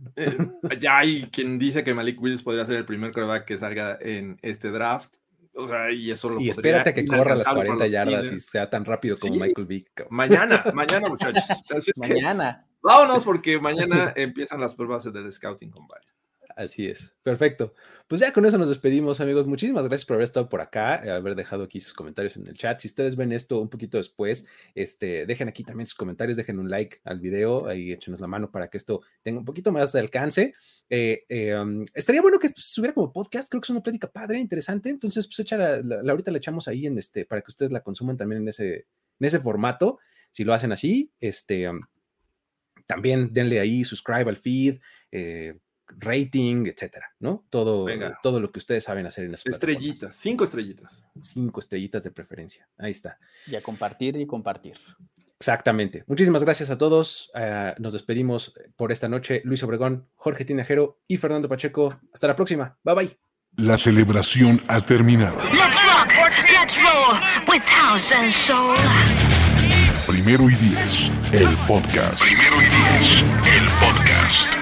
ya hay quien dice que Malik Willis podría ser el primer coreback que salga en este draft. O sea, y eso lo Y espérate que corra las 40 yardas y sea tan rápido como Michael Vick. Mañana, mañana, muchachos. mañana. vámonos porque mañana empiezan las pruebas del Scouting Combine. Así es, perfecto. Pues ya con eso nos despedimos, amigos. Muchísimas gracias por haber estado por acá, haber dejado aquí sus comentarios en el chat. Si ustedes ven esto un poquito después, este, dejen aquí también sus comentarios, dejen un like al video, ahí échenos la mano para que esto tenga un poquito más de alcance. Eh, eh, um, estaría bueno que esto se subiera como podcast, creo que es una plática padre, interesante. Entonces, pues echa la, ahorita la echamos ahí en este, para que ustedes la consuman también en ese, en ese formato. Si lo hacen así, este, um, también denle ahí subscribe al feed. Eh, rating, etcétera, ¿no? Todo, todo lo que ustedes saben hacer en las Estrellitas, cinco estrellitas. Cinco estrellitas de preferencia. Ahí está. Y a compartir y compartir. Exactamente. Muchísimas gracias a todos. Eh, nos despedimos por esta noche. Luis Obregón, Jorge Tinajero y Fernando Pacheco. Hasta la próxima. Bye bye. La celebración ha terminado. Primero y diez, el podcast. Primero y diez, el podcast.